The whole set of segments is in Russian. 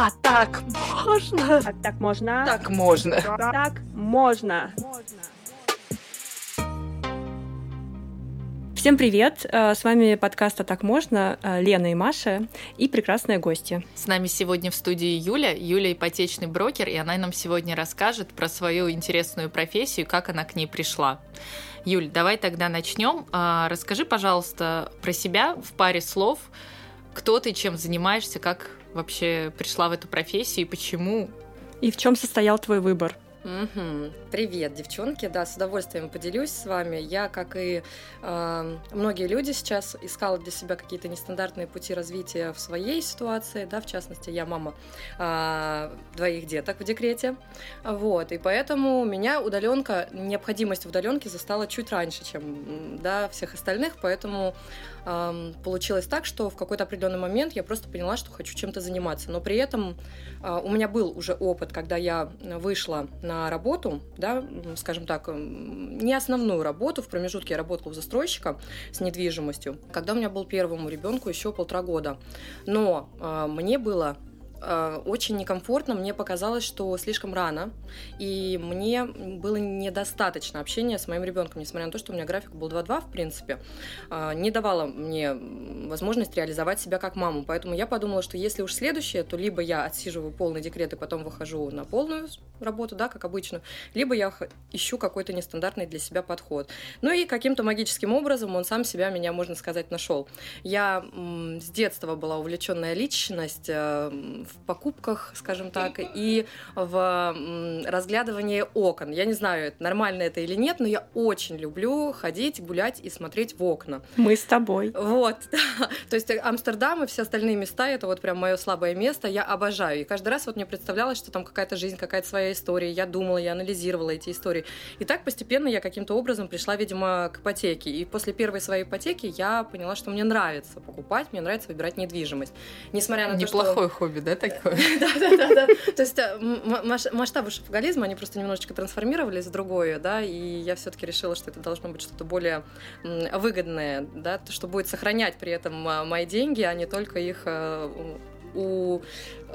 А так можно? А так можно? Так можно. Так можно. Всем привет! Э, с вами подкаст «А так можно» э, Лена и Маша и прекрасные гости. С нами сегодня в студии Юля. Юля ипотечный брокер, и она нам сегодня расскажет про свою интересную профессию, как она к ней пришла. Юль, давай тогда начнем. А, расскажи, пожалуйста, про себя в паре слов. Кто ты, чем занимаешься, как вообще пришла в эту профессию и почему? И в чем состоял твой выбор? Угу. Привет, девчонки. Да, с удовольствием поделюсь с вами. Я, как и э, многие люди сейчас, искала для себя какие-то нестандартные пути развития в своей ситуации. Да, в частности, я мама э, двоих деток в декрете. Вот, и поэтому меня удаленка, необходимость в удаленке застала чуть раньше, чем да, всех остальных. Поэтому получилось так, что в какой-то определенный момент я просто поняла, что хочу чем-то заниматься. Но при этом э, у меня был уже опыт, когда я вышла на работу, да, скажем так, не основную работу, в промежутке я работала у застройщика с недвижимостью, когда у меня был первому ребенку еще полтора года. Но э, мне было очень некомфортно, мне показалось, что слишком рано, и мне было недостаточно общения с моим ребенком, несмотря на то, что у меня график был 2-2, в принципе, э, не давало мне возможность реализовать себя как маму, поэтому я подумала, что если уж следующее, то либо я отсиживаю полный декрет и потом выхожу на полную работу, да, как обычно, либо я ищу какой-то нестандартный для себя подход. Ну и каким-то магическим образом он сам себя, меня, можно сказать, нашел. Я с детства была увлеченная личность, э, в покупках, скажем так, и в разглядывании окон. Я не знаю, нормально это или нет, но я очень люблю ходить, гулять и смотреть в окна. Мы с тобой. Вот. То есть Амстердам и все остальные места, это вот прям мое слабое место, я обожаю. И каждый раз вот мне представлялось, что там какая-то жизнь, какая-то своя история. Я думала, я анализировала эти истории. И так постепенно я каким-то образом пришла, видимо, к ипотеке. И после первой своей ипотеки я поняла, что мне нравится покупать, мне нравится выбирать недвижимость. Несмотря на Неплохое то, что... хобби, да, такое? Да, да, да, да. То есть э, масштабы шопоголизма, они просто немножечко трансформировались в другое, да, и я все-таки решила, что это должно быть что-то более выгодное, да, что будет сохранять при этом а, мои деньги, а не только их э, у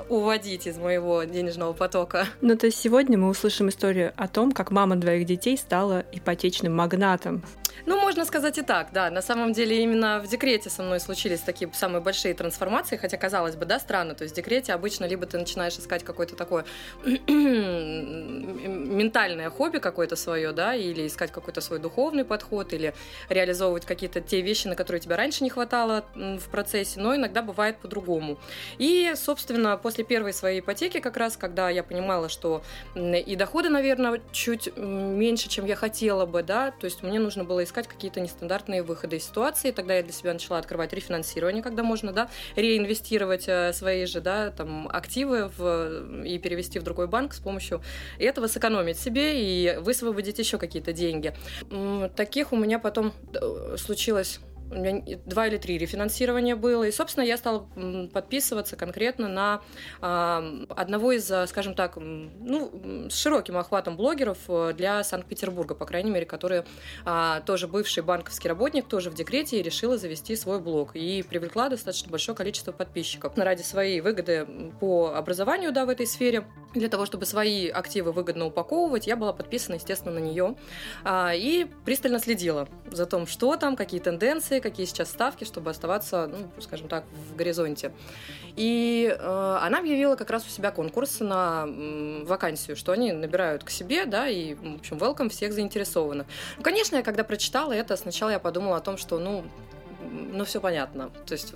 уводить из моего денежного потока. Ну, то есть сегодня мы услышим историю о том, как мама двоих детей стала ипотечным магнатом. Ну, можно сказать и так, да. На самом деле именно в декрете со мной случились такие самые большие трансформации, хотя, казалось бы, да, странно. То есть в декрете обычно либо ты начинаешь искать какое-то такое ментальное хобби какое-то свое, да, или искать какой-то свой духовный подход, или реализовывать какие-то те вещи, на которые тебе раньше не хватало в процессе, но иногда бывает по-другому. И, собственно, после первой своей ипотеки, как раз, когда я понимала, что и доходы, наверное, чуть меньше, чем я хотела бы, да, то есть мне нужно было искать какие-то нестандартные выходы из ситуации. Тогда я для себя начала открывать рефинансирование, когда можно, да, реинвестировать э, свои же, да, там, активы в, и перевести в другой банк с помощью этого сэкономить себе и высвободить еще какие-то деньги. Таких у меня потом э, случилось у меня два или три рефинансирования было. И, собственно, я стала подписываться конкретно на э, одного из, а, скажем так, ну, с широким охватом блогеров э, для Санкт-Петербурга, по крайней мере, которые э, тоже бывший банковский работник, тоже в декрете, и решила завести свой блог. И привлекла достаточно большое количество подписчиков. Ради своей выгоды по образованию, да, в этой сфере, для того, чтобы свои активы выгодно упаковывать, я была подписана, естественно, на нее. Э, и пристально следила за том, что там, какие тенденции, какие сейчас ставки, чтобы оставаться, ну, скажем так, в горизонте. И э, она объявила как раз у себя конкурс на вакансию, что они набирают к себе, да, и, в общем, welcome всех заинтересованных. Ну, конечно, я когда прочитала это, сначала я подумала о том, что, ну, ну, все понятно. То есть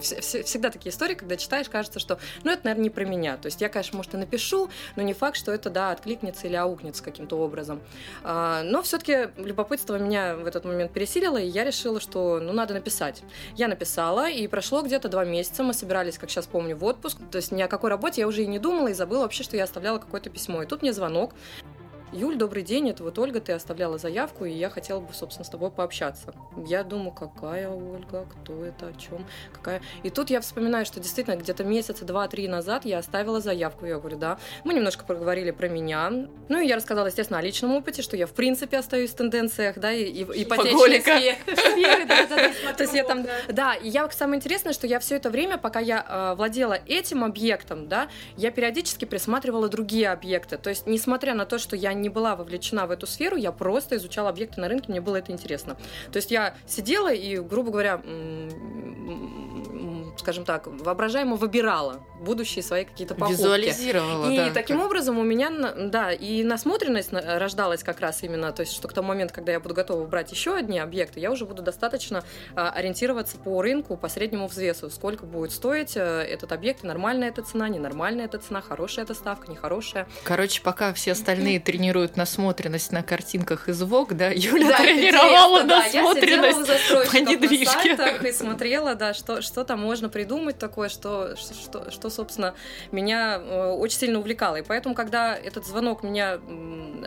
всегда такие истории, когда читаешь, кажется, что, ну, это, наверное, не про меня. То есть я, конечно, может, и напишу, но не факт, что это, да, откликнется или аукнется каким-то образом. А, но все-таки любопытство меня в этот момент пересилило, и я решила, что, ну, надо написать. Я написала, и прошло где-то два месяца, мы собирались, как сейчас помню, в отпуск. То есть ни о какой работе я уже и не думала, и забыла вообще, что я оставляла какое-то письмо. И тут мне звонок, Юль, добрый день, это вот Ольга, ты оставляла заявку, и я хотела бы, собственно, с тобой пообщаться. Я думаю, какая Ольга, кто это, о чем, какая... И тут я вспоминаю, что действительно где-то месяца два-три назад я оставила заявку, я говорю, да. Мы немножко поговорили про меня. Ну, и я рассказала, естественно, о личном опыте, что я, в принципе, остаюсь в тенденциях, да, и, и ипотечной сфере. То есть я там... Да, и я, самое интересное, что я все это время, пока я э, владела этим объектом, да, я периодически присматривала другие объекты. То есть, несмотря на то, что я не была вовлечена в эту сферу, я просто изучала объекты на рынке, мне было это интересно. То есть я сидела и, грубо говоря, скажем так, воображаемо выбирала будущие свои какие-то покупки. Визуализировала, И да. таким образом у меня, да, и насмотренность рождалась как раз именно, то есть что к тому моменту, когда я буду готова брать еще одни объекты, я уже буду достаточно а, ориентироваться по рынку, по среднему взвесу, сколько будет стоить э, этот объект, нормальная эта цена, ненормальная эта цена, хорошая эта ставка, нехорошая. Короче, пока все остальные тренируют насмотренность на картинках из ВОГ, да, Юля да, тренировала насмотренность да, по недвижке. и смотрела, да, что, что там можно придумать такое, что, что, что, собственно, меня э, очень сильно увлекало. И поэтому, когда этот звонок меня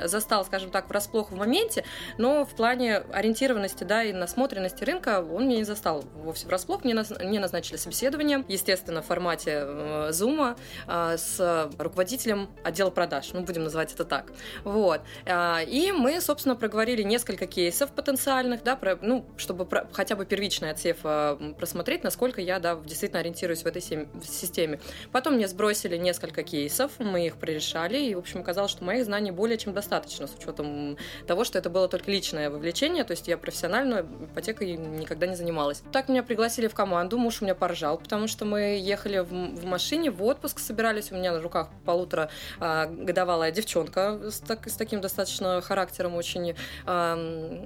застал, скажем так, врасплох в моменте, но в плане ориентированности, да, и насмотренности рынка он меня не застал вовсе врасплох. Мне, наз... мне назначили собеседование, естественно, в формате э, Zoom э, с руководителем отдела продаж, ну, будем называть это так. Вот. Э, и мы, собственно, проговорили несколько кейсов потенциальных, да, про, ну, чтобы про, хотя бы первичный отсев э, просмотреть, насколько я, да, действительно ориентируюсь в этой системе. Потом мне сбросили несколько кейсов, мы их прорешали, и, в общем, оказалось, что моих знаний более чем достаточно, с учетом того, что это было только личное вовлечение, то есть я профессиональную ипотекой никогда не занималась. Так меня пригласили в команду, муж у меня поржал, потому что мы ехали в, в машине, в отпуск собирались, у меня на руках полутора а, годовалая девчонка с, так, с таким достаточно характером очень... А,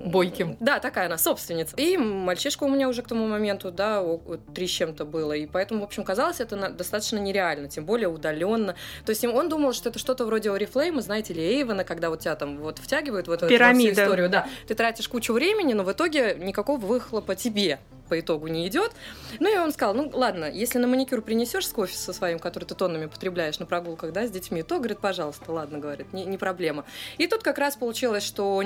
Бойким. Да, такая она, собственница. И мальчишка у меня уже к тому моменту, да, три с чем-то было, и поэтому, в общем, казалось это достаточно нереально, тем более удаленно. То есть он думал, что это что-то вроде Oriflame, знаете ли, Эйвена, когда вот тебя там вот втягивают в эту, Пирамида. эту историю. Да, ты тратишь кучу времени, но в итоге никакого выхлопа тебе по итогу не идет. Ну и он сказал, ну ладно, если на маникюр принесешь с кофе со своим, который ты тоннами потребляешь на прогулках, да, с детьми, то, говорит, пожалуйста, ладно, говорит, не, не проблема. И тут как раз получилось, что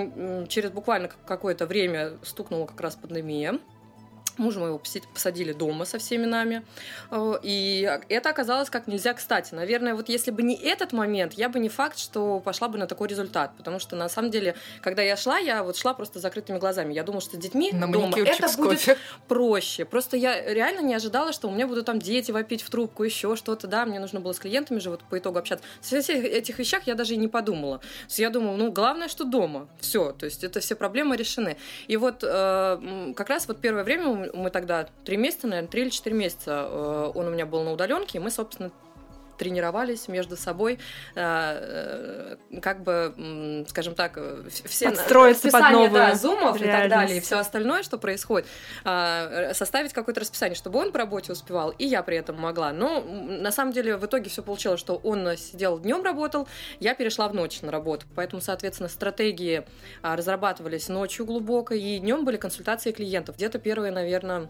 через буквально какое-то время стукнула как раз пандемия, Мужа моего посадили дома со всеми нами. Э, и это оказалось как нельзя кстати. Наверное, вот если бы не этот момент, я бы не факт, что пошла бы на такой результат. Потому что, на самом деле, когда я шла, я вот шла просто закрытыми глазами. Я думала, что с детьми на дома это будет кофе. проще. Просто я реально не ожидала, что у меня будут там дети вопить в трубку, еще что-то. Да, мне нужно было с клиентами же вот по итогу общаться. Со всех этих вещах я даже и не подумала. Я думала, ну, главное, что дома. Все. То есть это все проблемы решены. И вот э, как раз вот первое время мы тогда три месяца, наверное, три или четыре месяца э, он у меня был на удаленке, и мы, собственно, тренировались между собой, э, э, как бы, скажем так, все Подстроиться под новую да, зумов и так далее, и все остальное, что происходит, составить какое-то расписание, чтобы он по работе успевал, и я при этом могла. Но на самом деле в итоге все получилось, что он сидел днем работал, я перешла в ночь на работу. Поэтому, соответственно, стратегии разрабатывались ночью глубоко, и днем были консультации клиентов. Где-то первые, наверное,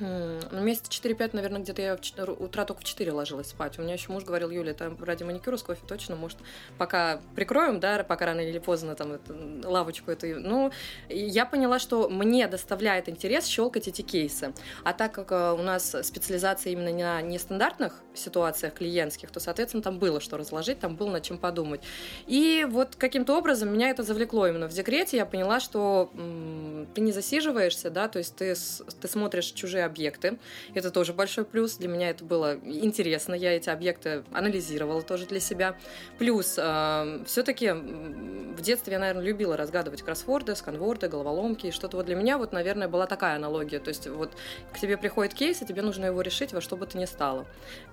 ну, месяца 4-5, наверное, где-то я в утра только в 4 ложилась спать. У меня еще муж говорил, Юля, это ради маникюра с кофе точно, может, пока прикроем, да, пока рано или поздно там эту, лавочку эту. Ну, я поняла, что мне доставляет интерес щелкать эти кейсы. А так как э, у нас специализация именно на нестандартных ситуациях клиентских, то, соответственно, там было что разложить, там было над чем подумать. И вот каким-то образом меня это завлекло именно в декрете. Я поняла, что м- ты не засиживаешься, да, то есть ты, ты смотришь чужие объекты. Это тоже большой плюс. Для меня это было интересно. Я эти объекты анализировала тоже для себя. Плюс, э, все-таки в детстве я, наверное, любила разгадывать кроссворды, сканворды, головоломки. И что-то вот для меня, вот, наверное, была такая аналогия. То есть вот к тебе приходит кейс, и тебе нужно его решить во что бы то ни стало.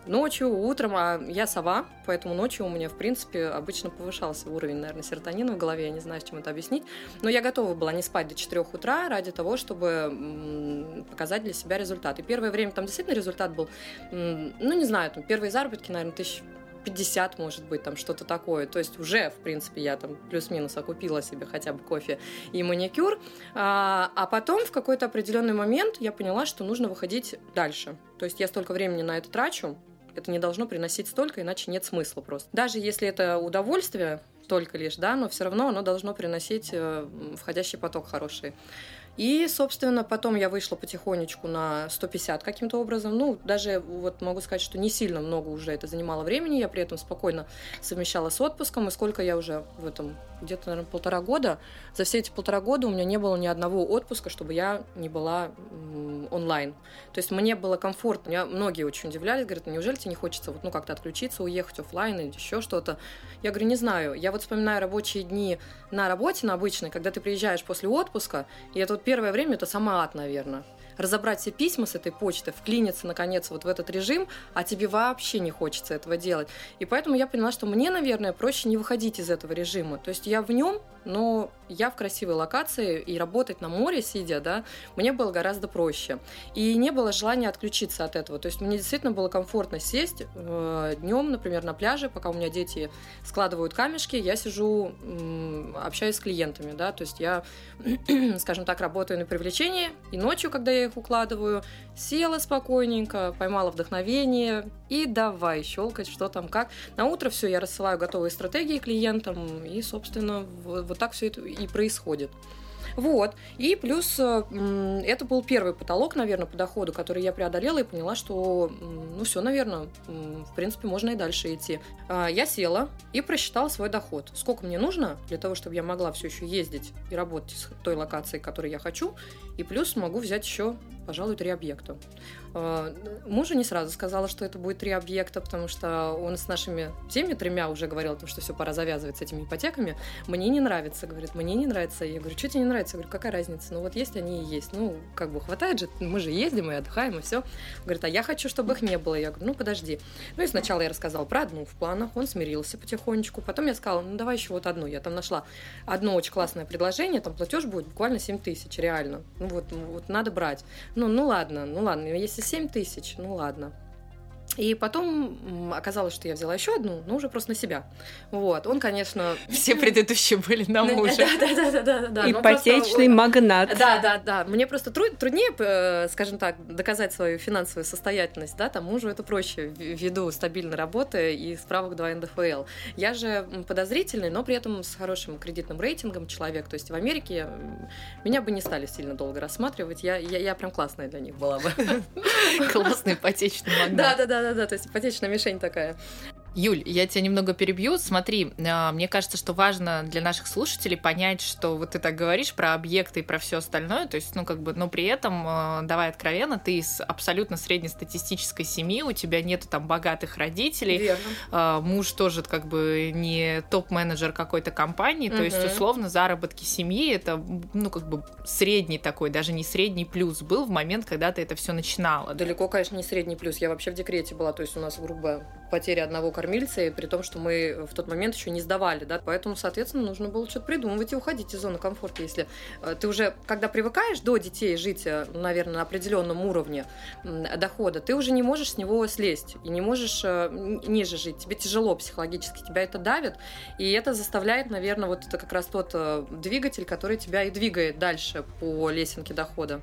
Ночью, утром, а я сова, поэтому ночью у меня, в принципе, обычно повышался уровень, наверное, серотонина в голове. Я не знаю, с чем это объяснить. Но я готова была не спать до 4 утра ради того, чтобы показать для себя результат результат. И первое время там действительно результат был, ну, не знаю, там первые заработки, наверное, тысяч 50, может быть, там что-то такое. То есть уже, в принципе, я там плюс-минус окупила себе хотя бы кофе и маникюр. А, а потом в какой-то определенный момент я поняла, что нужно выходить дальше. То есть я столько времени на это трачу, это не должно приносить столько, иначе нет смысла просто. Даже если это удовольствие только лишь, да, но все равно оно должно приносить э, входящий поток хороший. И, собственно, потом я вышла потихонечку на 150 каким-то образом. Ну, даже вот могу сказать, что не сильно много уже это занимало времени. Я при этом спокойно совмещала с отпуском. И сколько я уже в этом, где-то, наверное, полтора года. За все эти полтора года у меня не было ни одного отпуска, чтобы я не была онлайн. То есть мне было комфортно. Меня многие очень удивлялись, говорят, неужели тебе не хочется вот, ну, как-то отключиться, уехать офлайн или еще что-то. Я говорю, не знаю. Я вот вспоминаю рабочие дни на работе, на обычной, когда ты приезжаешь после отпуска, и это вот первое время это сама ад, наверное разобрать все письма с этой почты, вклиниться, наконец, вот в этот режим, а тебе вообще не хочется этого делать. И поэтому я поняла, что мне, наверное, проще не выходить из этого режима. То есть я в нем, но я в красивой локации, и работать на море, сидя, да, мне было гораздо проще. И не было желания отключиться от этого. То есть мне действительно было комфортно сесть э, днем, например, на пляже, пока у меня дети складывают камешки, я сижу, общаюсь с клиентами, да, то есть я, скажем так, работаю на привлечении, и ночью, когда я их укладываю, села спокойненько, поймала вдохновение и давай щелкать, что там как. На утро все, я рассылаю готовые стратегии клиентам, и, собственно, вот, вот так все это и происходит. Вот. И плюс э, это был первый потолок, наверное, по доходу, который я преодолела и поняла, что, ну все, наверное, в принципе, можно и дальше идти. А, я села и просчитала свой доход. Сколько мне нужно для того, чтобы я могла все еще ездить и работать с той локацией, которой я хочу, и плюс могу взять еще пожалуй, три объекта. А, мужу не сразу сказала, что это будет три объекта, потому что он с нашими теми тремя уже говорил, о том, что все, пора завязывать с этими ипотеками. Мне не нравится, говорит, мне не нравится. Я говорю, что тебе не нравится? Я говорю, какая разница? Ну вот есть они и есть. Ну, как бы хватает же, мы же ездим и отдыхаем, и все. Говорит, а я хочу, чтобы их не было. Я говорю, ну подожди. Ну и сначала я рассказала про одну в планах, он смирился потихонечку. Потом я сказала, ну давай еще вот одну. Я там нашла одно очень классное предложение, там платеж будет буквально 7 тысяч, реально. Ну вот, вот надо брать ну, ну ладно, ну ладно, если 7 тысяч, ну ладно. И потом оказалось, что я взяла еще одну, но уже просто на себя. Вот, он, конечно... Все предыдущие были на мужа. Да, да, да, да, да. Ипотечный магнат. Да, да, да. Мне просто труднее, э, скажем так, доказать свою финансовую состоятельность, да, там мужу это проще ввиду стабильной работы и справок 2 НДФЛ. Я же подозрительный, но при этом с хорошим кредитным рейтингом человек. То есть в Америке меня бы не стали сильно долго рассматривать. Я, я, я прям классная для них была бы. Классный ипотечный магнат. Да, да, да, да-да, то есть ипотечная мишень такая. Юль, я тебя немного перебью. Смотри, а, мне кажется, что важно для наших слушателей понять, что вот ты так говоришь про объекты и про все остальное, то есть, ну, как бы, но при этом, а, давай откровенно, ты из абсолютно среднестатистической семьи, у тебя нету там богатых родителей, Верно. А, муж тоже как бы не топ-менеджер какой-то компании, то есть, условно, заработки семьи это, ну, как бы средний такой, даже не средний плюс был в момент, когда ты это все начинала. Далеко, конечно, не средний плюс. Я вообще в декрете была, то есть у нас грубо потеря одного кормильца, и при том, что мы в тот момент еще не сдавали, да, поэтому, соответственно, нужно было что-то придумывать и уходить из зоны комфорта, если э, ты уже, когда привыкаешь до детей жить, э, наверное, на определенном уровне дохода, ты уже не можешь с него слезть и не можешь э, ниже жить, тебе тяжело психологически, тебя это давит, и это заставляет, наверное, вот это как раз тот двигатель, который тебя и двигает дальше по лесенке дохода.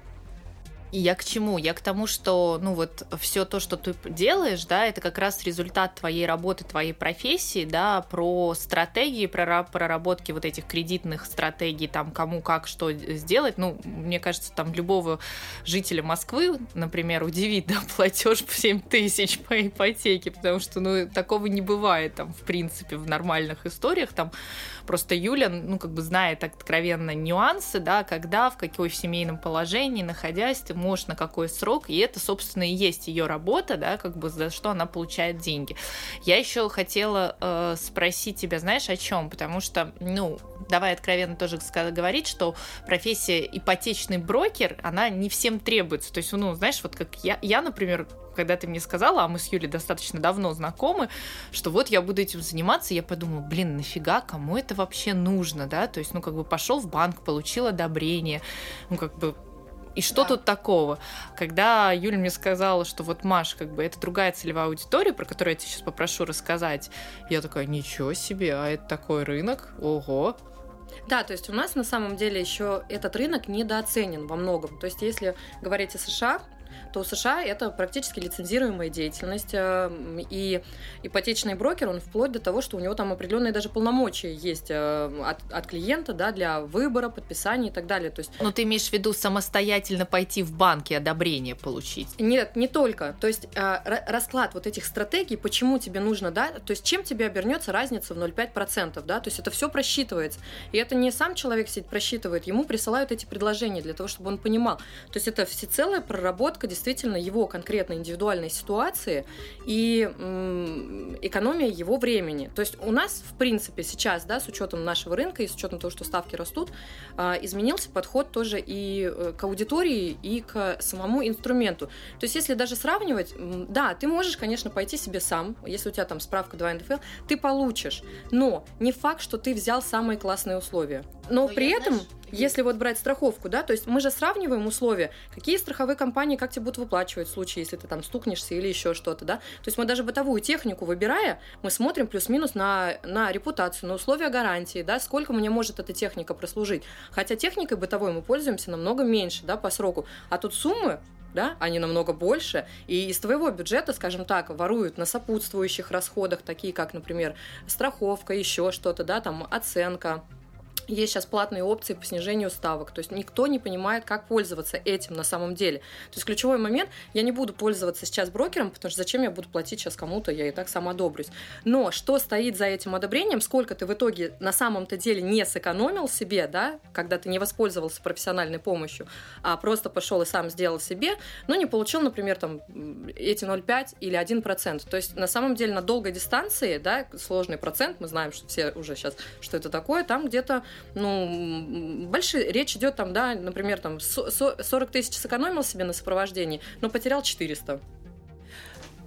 И я к чему? Я к тому, что, ну вот, все то, что ты делаешь, да, это как раз результат твоей работы, твоей профессии, да, про стратегии, про проработки вот этих кредитных стратегий, там, кому как что сделать. Ну, мне кажется, там любого жителя Москвы, например, удивит, да, платеж в 7 тысяч по ипотеке, потому что, ну, такого не бывает там, в принципе, в нормальных историях, там, просто Юля, ну, как бы знает откровенно нюансы, да, когда, в какой семейном положении, находясь, ты можешь на какой срок, и это, собственно, и есть ее работа, да, как бы за что она получает деньги. Я еще хотела э, спросить тебя, знаешь, о чем? Потому что, ну, давай откровенно тоже говорить, что профессия ипотечный брокер, она не всем требуется. То есть, ну, знаешь, вот как я, я например, когда ты мне сказала, а мы с Юлей достаточно давно знакомы, что вот я буду этим заниматься, я подумала, блин, нафига, кому это вообще нужно, да? То есть, ну, как бы пошел в банк, получил одобрение, ну, как бы и что да. тут такого? Когда Юля мне сказала, что вот Маш, как бы это другая целевая аудитория, про которую я тебе сейчас попрошу рассказать, я такая, ничего себе, а это такой рынок, ого, да, то есть у нас на самом деле еще этот рынок недооценен во многом. То есть если говорить о США, то США это практически лицензируемая деятельность, э, и ипотечный брокер, он вплоть до того, что у него там определенные даже полномочия есть э, от, от клиента, да, для выбора, подписания и так далее. То есть... Но ты имеешь в виду самостоятельно пойти в банк и одобрение получить? Нет, не только. То есть расклад вот этих стратегий, почему тебе нужно, да, то есть чем тебе обернется разница в 0,5%, да, то есть это все просчитывается. И это не сам человек сидит просчитывает, ему присылают эти предложения для того, чтобы он понимал. То есть это всецелая проработка действительно его конкретной индивидуальной ситуации и экономия его времени. То есть у нас, в принципе, сейчас, да, с учетом нашего рынка и с учетом того, что ставки растут, а, изменился подход тоже и э, к аудитории, и к самому инструменту. То есть если даже сравнивать, да, ты можешь, конечно, пойти себе сам, если у тебя там справка 2 НДФЛ, ты получишь, но не факт, что ты взял самые классные условия. Но, но при этом, знаешь, если вот брать страховку, да, то есть мы же сравниваем условия, какие страховые компании как тебе будут выплачивать в случае, если ты там стукнешься или еще что-то, да. То есть мы даже бытовую технику выбирая, мы смотрим плюс-минус на, на репутацию, на условия гарантии, да, сколько мне может эта техника прослужить. Хотя техникой бытовой мы пользуемся намного меньше, да, по сроку. А тут суммы да, они намного больше, и из твоего бюджета, скажем так, воруют на сопутствующих расходах, такие как, например, страховка, еще что-то, да, там оценка, есть сейчас платные опции по снижению ставок. То есть никто не понимает, как пользоваться этим на самом деле. То есть ключевой момент, я не буду пользоваться сейчас брокером, потому что зачем я буду платить сейчас кому-то, я и так сама одобрюсь. Но что стоит за этим одобрением, сколько ты в итоге на самом-то деле не сэкономил себе, да, когда ты не воспользовался профессиональной помощью, а просто пошел и сам сделал себе, но не получил, например, там эти 0,5 или 1%. То есть на самом деле на долгой дистанции, да, сложный процент, мы знаем, что все уже сейчас, что это такое, там где-то ну, большие, речь идет там, да, например, там 40 тысяч сэкономил себе на сопровождении, но потерял 400.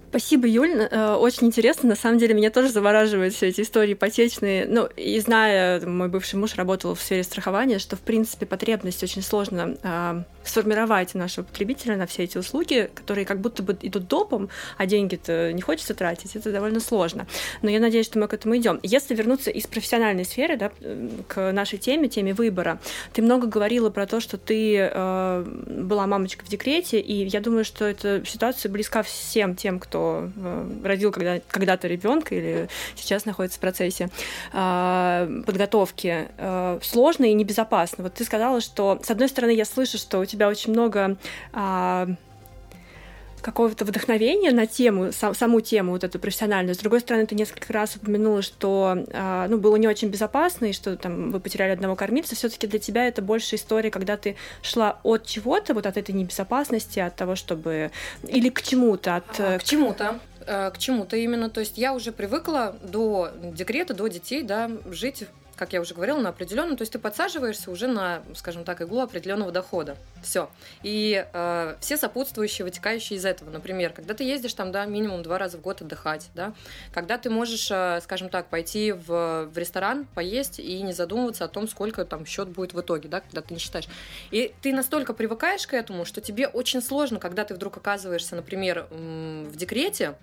Спасибо, Юль. Э, очень интересно. На самом деле меня тоже завораживают все эти истории ипотечные. Ну, и зная, мой бывший муж работал в сфере страхования, что, в принципе, потребность очень сложно э, сформировать нашего потребителя на все эти услуги, которые как будто бы идут допом, а деньги-то не хочется тратить. Это довольно сложно. Но я надеюсь, что мы к этому идем. Если вернуться из профессиональной сферы да, к нашей теме, теме выбора, ты много говорила про то, что ты э, была мамочка в декрете, и я думаю, что эта ситуация близка всем тем, кто э, родил когда, когда-то ребенка или сейчас находится в процессе э, подготовки, э, сложно и небезопасно. Вот ты сказала, что, с одной стороны, я слышу, что у тебя очень много какого-то вдохновения на тему, сам, саму тему вот эту профессиональную. С другой стороны, ты несколько раз упомянула, что э, ну, было не очень безопасно, и что там вы потеряли одного кормильца. все таки для тебя это больше история, когда ты шла от чего-то, вот от этой небезопасности, от того, чтобы... Или к чему-то. От... А, к чему-то э, к чему-то именно. То есть я уже привыкла до декрета, до детей, да, жить как я уже говорила, на определенном, то есть ты подсаживаешься уже на, скажем так, иглу определенного дохода. Все. И э, все сопутствующие, вытекающие из этого. Например, когда ты ездишь там, да, минимум два раза в год отдыхать, да, когда ты можешь, э, скажем так, пойти в, в ресторан, поесть и не задумываться о том, сколько там счет будет в итоге, да, когда ты не считаешь. И ты настолько привыкаешь к этому, что тебе очень сложно, когда ты вдруг оказываешься, например, в декрете,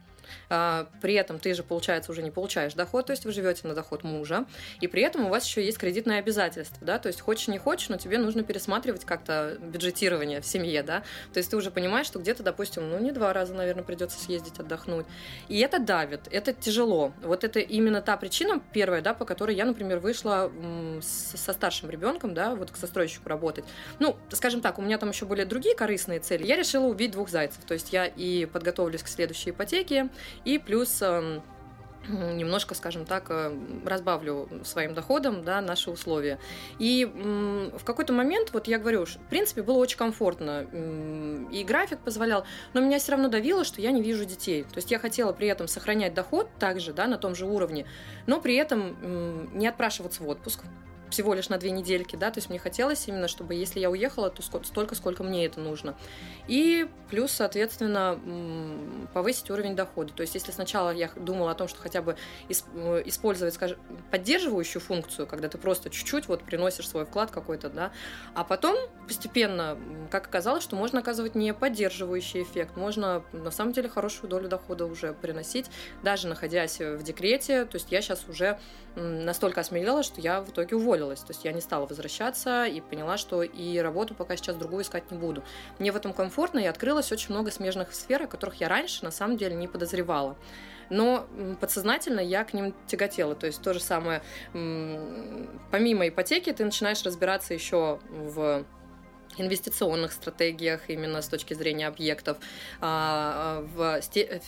при этом ты же, получается, уже не получаешь доход, то есть вы живете на доход мужа, и при этом у вас еще есть кредитное обязательство, да, то есть хочешь не хочешь, но тебе нужно пересматривать как-то бюджетирование в семье, да, то есть ты уже понимаешь, что где-то, допустим, ну не два раза, наверное, придется съездить отдохнуть, и это давит, это тяжело, вот это именно та причина первая, да, по которой я, например, вышла со старшим ребенком, да, вот к застройщику работать, ну, скажем так, у меня там еще были другие корыстные цели, я решила убить двух зайцев, то есть я и подготовлюсь к следующей ипотеке, и плюс эм, немножко, скажем так, э, разбавлю своим доходом да, наши условия. И в какой-то момент, вот я говорю, в принципе, было очень комфортно, и график позволял, но меня все равно давило, что я не вижу детей. То есть я хотела при этом сохранять доход также, да, на том же уровне, но при этом не отпрашиваться в отпуск, всего лишь на две недельки, да, то есть мне хотелось именно, чтобы если я уехала, то столько, сколько мне это нужно. И плюс, соответственно, повысить уровень дохода. То есть если сначала я думала о том, что хотя бы э, использовать, скажем, поддерживающую функцию, когда ты просто чуть-чуть вот приносишь свой вклад какой-то, да, а потом постепенно, как оказалось, что можно оказывать не поддерживающий эффект, можно на самом деле хорошую долю дохода уже приносить, даже находясь в декрете, то есть я сейчас уже настолько осмелела, что я в итоге уволилась уволилась. То есть я не стала возвращаться и поняла, что и работу пока сейчас другую искать не буду. Мне в этом комфортно, и открылось очень много смежных сфер, о которых я раньше на самом деле не подозревала. Но подсознательно я к ним тяготела. То есть то же самое, помимо ипотеки, ты начинаешь разбираться еще в инвестиционных стратегиях именно с точки зрения объектов, а, в,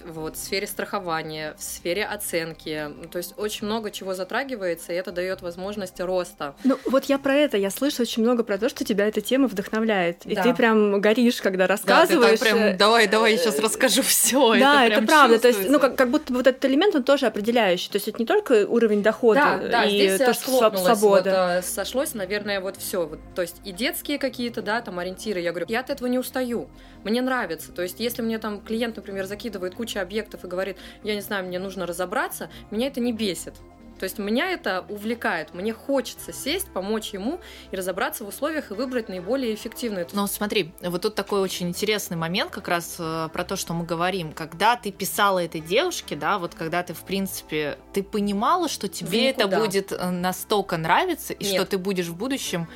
вот, в сфере страхования, в сфере оценки. То есть очень много чего затрагивается, и это дает возможность роста. Ну вот я про это, я слышу очень много про то, что тебя эта тема вдохновляет. И да. ты прям горишь, когда рассказываешь. Да, ты прям, давай, давай, я сейчас расскажу все. Да, это, это правда. То есть, ну, как, как будто вот этот элемент, он тоже определяющий. То есть это не только уровень дохода да, да, и здесь то, что свобода. Вот, э, сошлось, наверное, вот все. Вот, то есть и детские какие-то, да, там ориентиры. Я говорю, я от этого не устаю. Мне нравится. То есть, если мне там клиент, например, закидывает кучу объектов и говорит, я не знаю, мне нужно разобраться, меня это не бесит. То есть меня это увлекает, мне хочется сесть, помочь ему и разобраться в условиях и выбрать наиболее эффективную. Ну смотри, вот тут такой очень интересный момент как раз э, про то, что мы говорим. Когда ты писала этой девушке, да, вот когда ты в принципе, ты понимала, что тебе это будет э, настолько нравиться и Нет. что ты будешь в будущем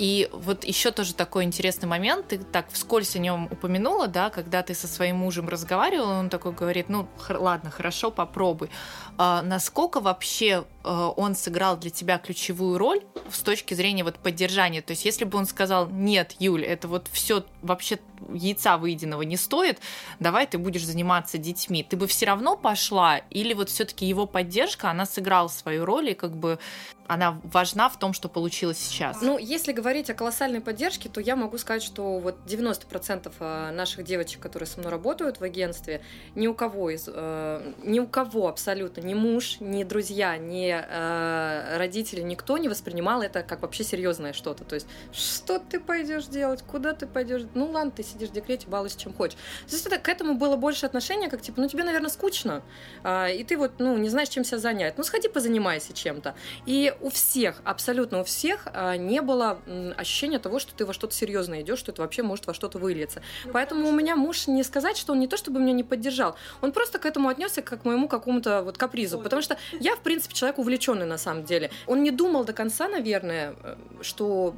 и вот еще тоже такой интересный момент, ты так вскользь о нем упомянула, да, когда ты со своим мужем разговаривал, он такой говорит, ну ладно, хорошо, попробуй. А насколько вообще он сыграл для тебя ключевую роль с точки зрения вот поддержания? То есть если бы он сказал, нет, Юль, это вот все вообще яйца выеденного не стоит, давай ты будешь заниматься детьми, ты бы все равно пошла? Или вот все-таки его поддержка, она сыграла свою роль и как бы она важна в том, что получилось сейчас? Ну, если говорить о колоссальной поддержке, то я могу сказать, что вот 90% э, наших девочек, которые со мной работают в агентстве, ни у кого из, э, ни у кого абсолютно, ни муж, ни друзья, ни э, родители, никто не воспринимал это как вообще серьезное что-то. То есть, что ты пойдешь делать, куда ты пойдешь? Ну ладно, ты сидишь в декрете, балуйся чем хочешь. То есть это, к этому было больше отношения, как типа, ну тебе, наверное, скучно, э, и ты вот, ну, не знаешь, чем себя занять. Ну, сходи позанимайся чем-то. И у всех, абсолютно у всех а, не было ощущения того, что ты во что-то серьезное идешь, что это вообще может во что-то выльется. Ну, Поэтому у меня муж не сказать, что он не то чтобы меня не поддержал, он просто к этому отнесся как к моему какому-то вот капризу, Ой. потому что я, в принципе, человек увлеченный на самом деле. Он не думал до конца, наверное, э, что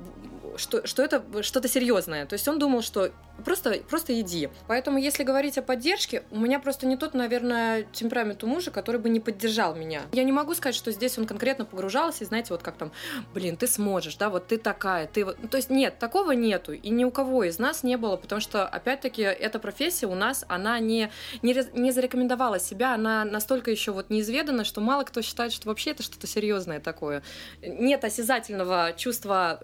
что, что это что-то серьезное. То есть он думал, что просто, просто иди. Поэтому, если говорить о поддержке, у меня просто не тот, наверное, темперамент у мужа, который бы не поддержал меня. Я не могу сказать, что здесь он конкретно погружался, и знаете, вот как там, блин, ты сможешь, да, вот ты такая, ты вот... То есть нет, такого нету, и ни у кого из нас не было, потому что, опять-таки, эта профессия у нас, она не, не, не зарекомендовала себя, она настолько еще вот неизведана, что мало кто считает, что вообще это что-то серьезное такое. Нет осязательного чувства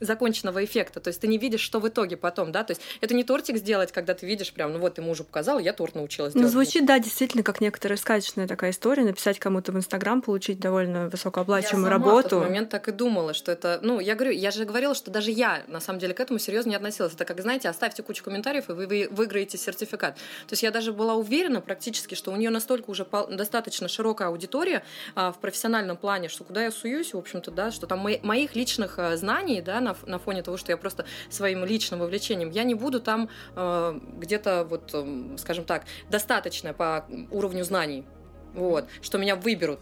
законченного эффекта, то есть ты не видишь, что в итоге потом, да, то есть это не тортик сделать, когда ты видишь прям, ну вот ты мужу показал, я торт научилась ну, делать. Ну, звучит, да, действительно, как некоторая сказочная такая история, написать кому-то в Инстаграм, получить довольно высокооплачиваемую я сама работу. в тот момент так и думала, что это, ну, я говорю, я же говорила, что даже я, на самом деле, к этому серьезно не относилась. Это как, знаете, оставьте кучу комментариев, и вы, вы выиграете сертификат. То есть я даже была уверена практически, что у нее настолько уже достаточно широкая аудитория а, в профессиональном плане, что куда я суюсь, в общем-то, да, что там моих личных а, знаний, да, на, на фоне того, что я просто своим личным вовлечением, я не буду там э, где-то, вот, э, скажем так, достаточно по уровню знаний. Вот, что меня выберут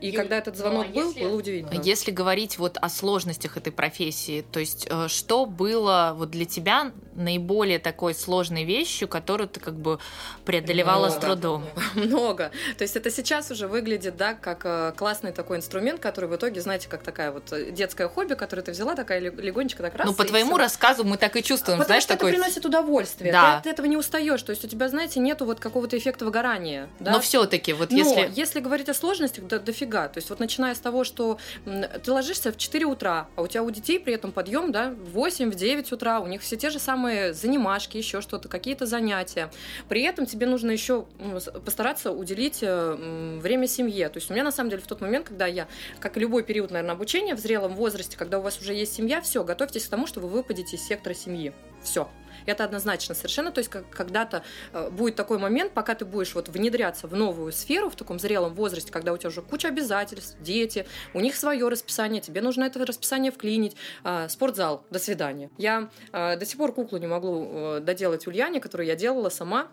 и Юль, когда этот звонок был, если, было удивительно. Если говорить вот о сложностях этой профессии, то есть э, что было вот для тебя наиболее такой сложной вещью, которую ты как бы преодолевала Много. с трудом? Много. То есть это сейчас уже выглядит, да, как э, классный такой инструмент, который в итоге, знаете, как такая вот э, детское хобби, которое ты взяла, такая легонечко так раз. Ну, по твоему все. рассказу мы так и чувствуем, Потому знаешь, что такой... это приносит удовольствие. Да. Ты от этого не устаешь. То есть у тебя, знаете, нету вот какого-то эффекта выгорания. Да? Но все-таки вот Но если... если говорить о сложностях, да, дофига. То есть вот начиная с того, что ты ложишься в 4 утра, а у тебя у детей при этом подъем, да, в 8, в 9 утра, у них все те же самые занимашки, еще что-то, какие-то занятия. При этом тебе нужно еще постараться уделить э, время семье. То есть у меня на самом деле в тот момент, когда я, как и любой период, наверное, обучения в зрелом возрасте, когда у вас уже есть семья, все, готовьтесь к тому, что вы выпадете из сектора семьи. Все. Это однозначно совершенно. То есть как, когда-то э, будет такой момент, пока ты будешь вот внедряться в новую сферу в таком зрелом возрасте, когда у тебя уже куча обязательств, дети, у них свое расписание, тебе нужно это расписание вклинить. Э, спортзал, до свидания. Я э, до сих пор куклу не могу э, доделать Ульяне, которую я делала сама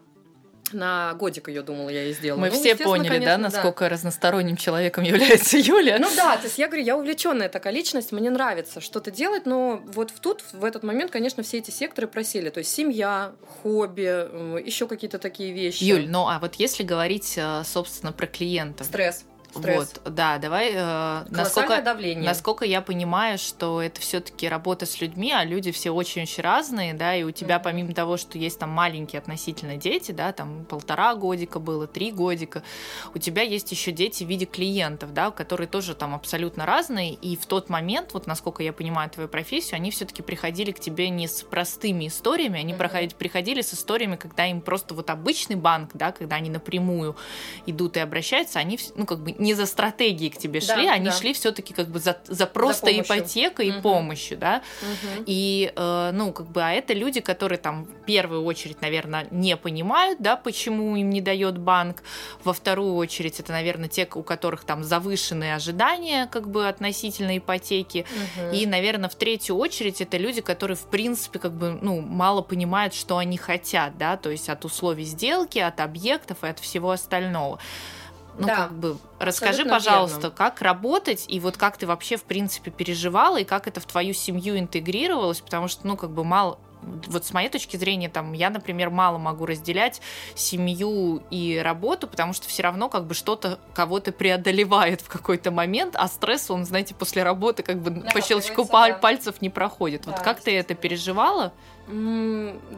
на годик ее думала, я и сделала. Мы Ну, все поняли, конечно, да, насколько разносторонним человеком является Юля. Ну да, то есть я говорю, я увлеченная такая личность, мне нравится что-то делать, но вот в тут, в этот момент, конечно, все эти секторы просили. То есть семья, хобби, еще какие-то такие вещи. Юль, ну а вот если говорить, э, собственно, про клиентов. Стресс. Стресс. Вот, да, давай. э, насколько, давление. насколько я понимаю, что это все-таки работа с людьми, а люди все очень-очень разные, да, и у тебя Мгм. помимо того, что есть там маленькие относительно дети, да, там полтора годика было, три годика, у тебя есть еще дети в виде клиентов, да, которые тоже там абсолютно разные, и в тот момент, вот насколько я понимаю твою профессию, они все-таки приходили к тебе не с простыми историями, они проходили, приходили с историями, когда им просто вот обычный банк, да, когда они напрямую идут и обращаются, они, ну, как бы не за стратегией к тебе Да, шли, они да. шли все-таки как бы за, за просто помощью. ипотекой и Мгм. помощью, да. Мгм. И, э, ну, как бы, а это люди, которые там в первую очередь, наверное, не понимают, да, почему им не дает банк. Во вторую очередь, это, наверное, те, у которых там завышенные ожидания, как бы, относительно ипотеки. Мгм. И, наверное, в третью очередь это люди, которые, в принципе, как бы, ну, мало понимают, что они хотят, да, то есть от условий сделки, от объектов и от всего остального. Ну, Да, как бы, расскажи, абсолютно пожалуйста, верно. как работать, и вот как ты вообще, в принципе, переживала, и как это в твою семью интегрировалось, потому что, ну, как бы, мало, вот с моей точки зрения, там, я, например, мало могу разделять семью и работу, потому что все равно как бы что-то кого-то преодолевает в какой-то момент, а стресс, он, знаете, после работы как бы по щелчку да. пальцев не проходит. Вот Да, как ты это переживала?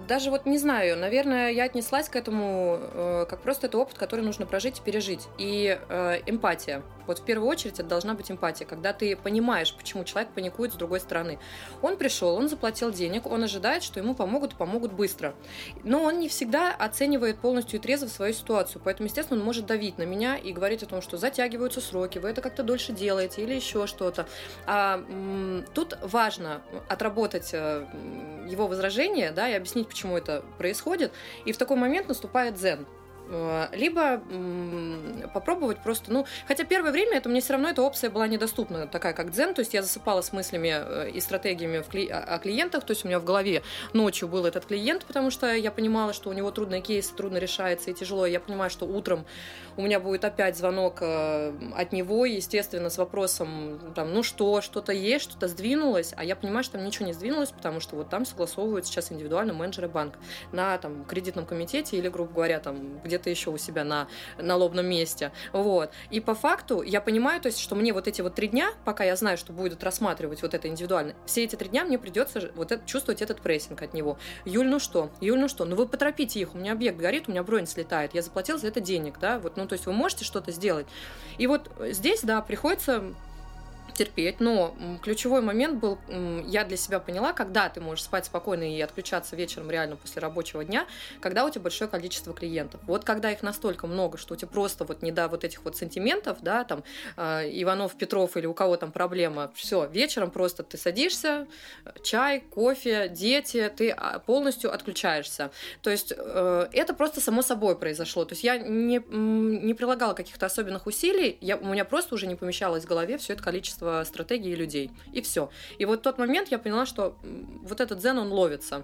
Даже вот не знаю, наверное, я отнеслась к этому э, как просто это опыт, который нужно прожить и пережить. И э, эмпатия. Вот в первую очередь это должна быть эмпатия, когда ты понимаешь, почему человек паникует с другой стороны. Он пришел, он заплатил денег, он ожидает, что ему помогут и помогут быстро. Но он не всегда оценивает полностью и трезво свою ситуацию. Поэтому, естественно, он может давить на меня и говорить о том, что затягиваются сроки, вы это как-то дольше делаете или еще что-то. А, м, тут важно отработать э, его возражение, да, и объяснить, почему это происходит. И в такой момент наступает дзен. Э, Либо попробовать просто, ну, хотя первое время это мне все равно эта опция была недоступна, такая как дзен, то есть я засыпала с мыслями э, и стратегиями кли- о клиентах, то есть у меня в голове ночью был этот клиент, потому что я понимала, что у него трудный кейс, трудно решается и тяжело, я понимаю, что утром у меня будет опять звонок э, от него, естественно, с вопросом, там, ну что, что-то есть, что-то сдвинулось, а я понимаю, что там ничего не сдвинулось, потому что вот там согласовывают сейчас индивидуально менеджеры банк на там кредитном комитете или, грубо говоря, там где-то еще у себя на, на лобном месте, вот. И по факту я понимаю, то есть, что мне вот эти вот три дня, пока я знаю, что будет рассматривать вот это индивидуально, все эти три дня мне придется вот это, чувствовать этот прессинг от него. Юль, ну что? Юль, ну что? Ну вы поторопите их, у меня объект горит, у меня бронь слетает, я заплатил за это денег, да, вот, ну то есть вы можете что-то сделать. И вот здесь, да, приходится терпеть, но ключевой момент был, я для себя поняла, когда ты можешь спать спокойно и отключаться вечером реально после рабочего дня, когда у тебя большое количество клиентов. Вот когда их настолько много, что у тебя просто вот не до вот этих вот сантиментов, да, там э, Иванов, Петров или у кого там проблема, все, вечером просто ты садишься, чай, кофе, дети, ты а, полностью отключаешься. То есть э, это просто само собой произошло. То есть я не, не прилагала каких-то особенных усилий, я, у меня просто уже не помещалось в голове все это количество стратегий и людей. И все. И вот тот момент я поняла, что вот этот дзен, он ловится.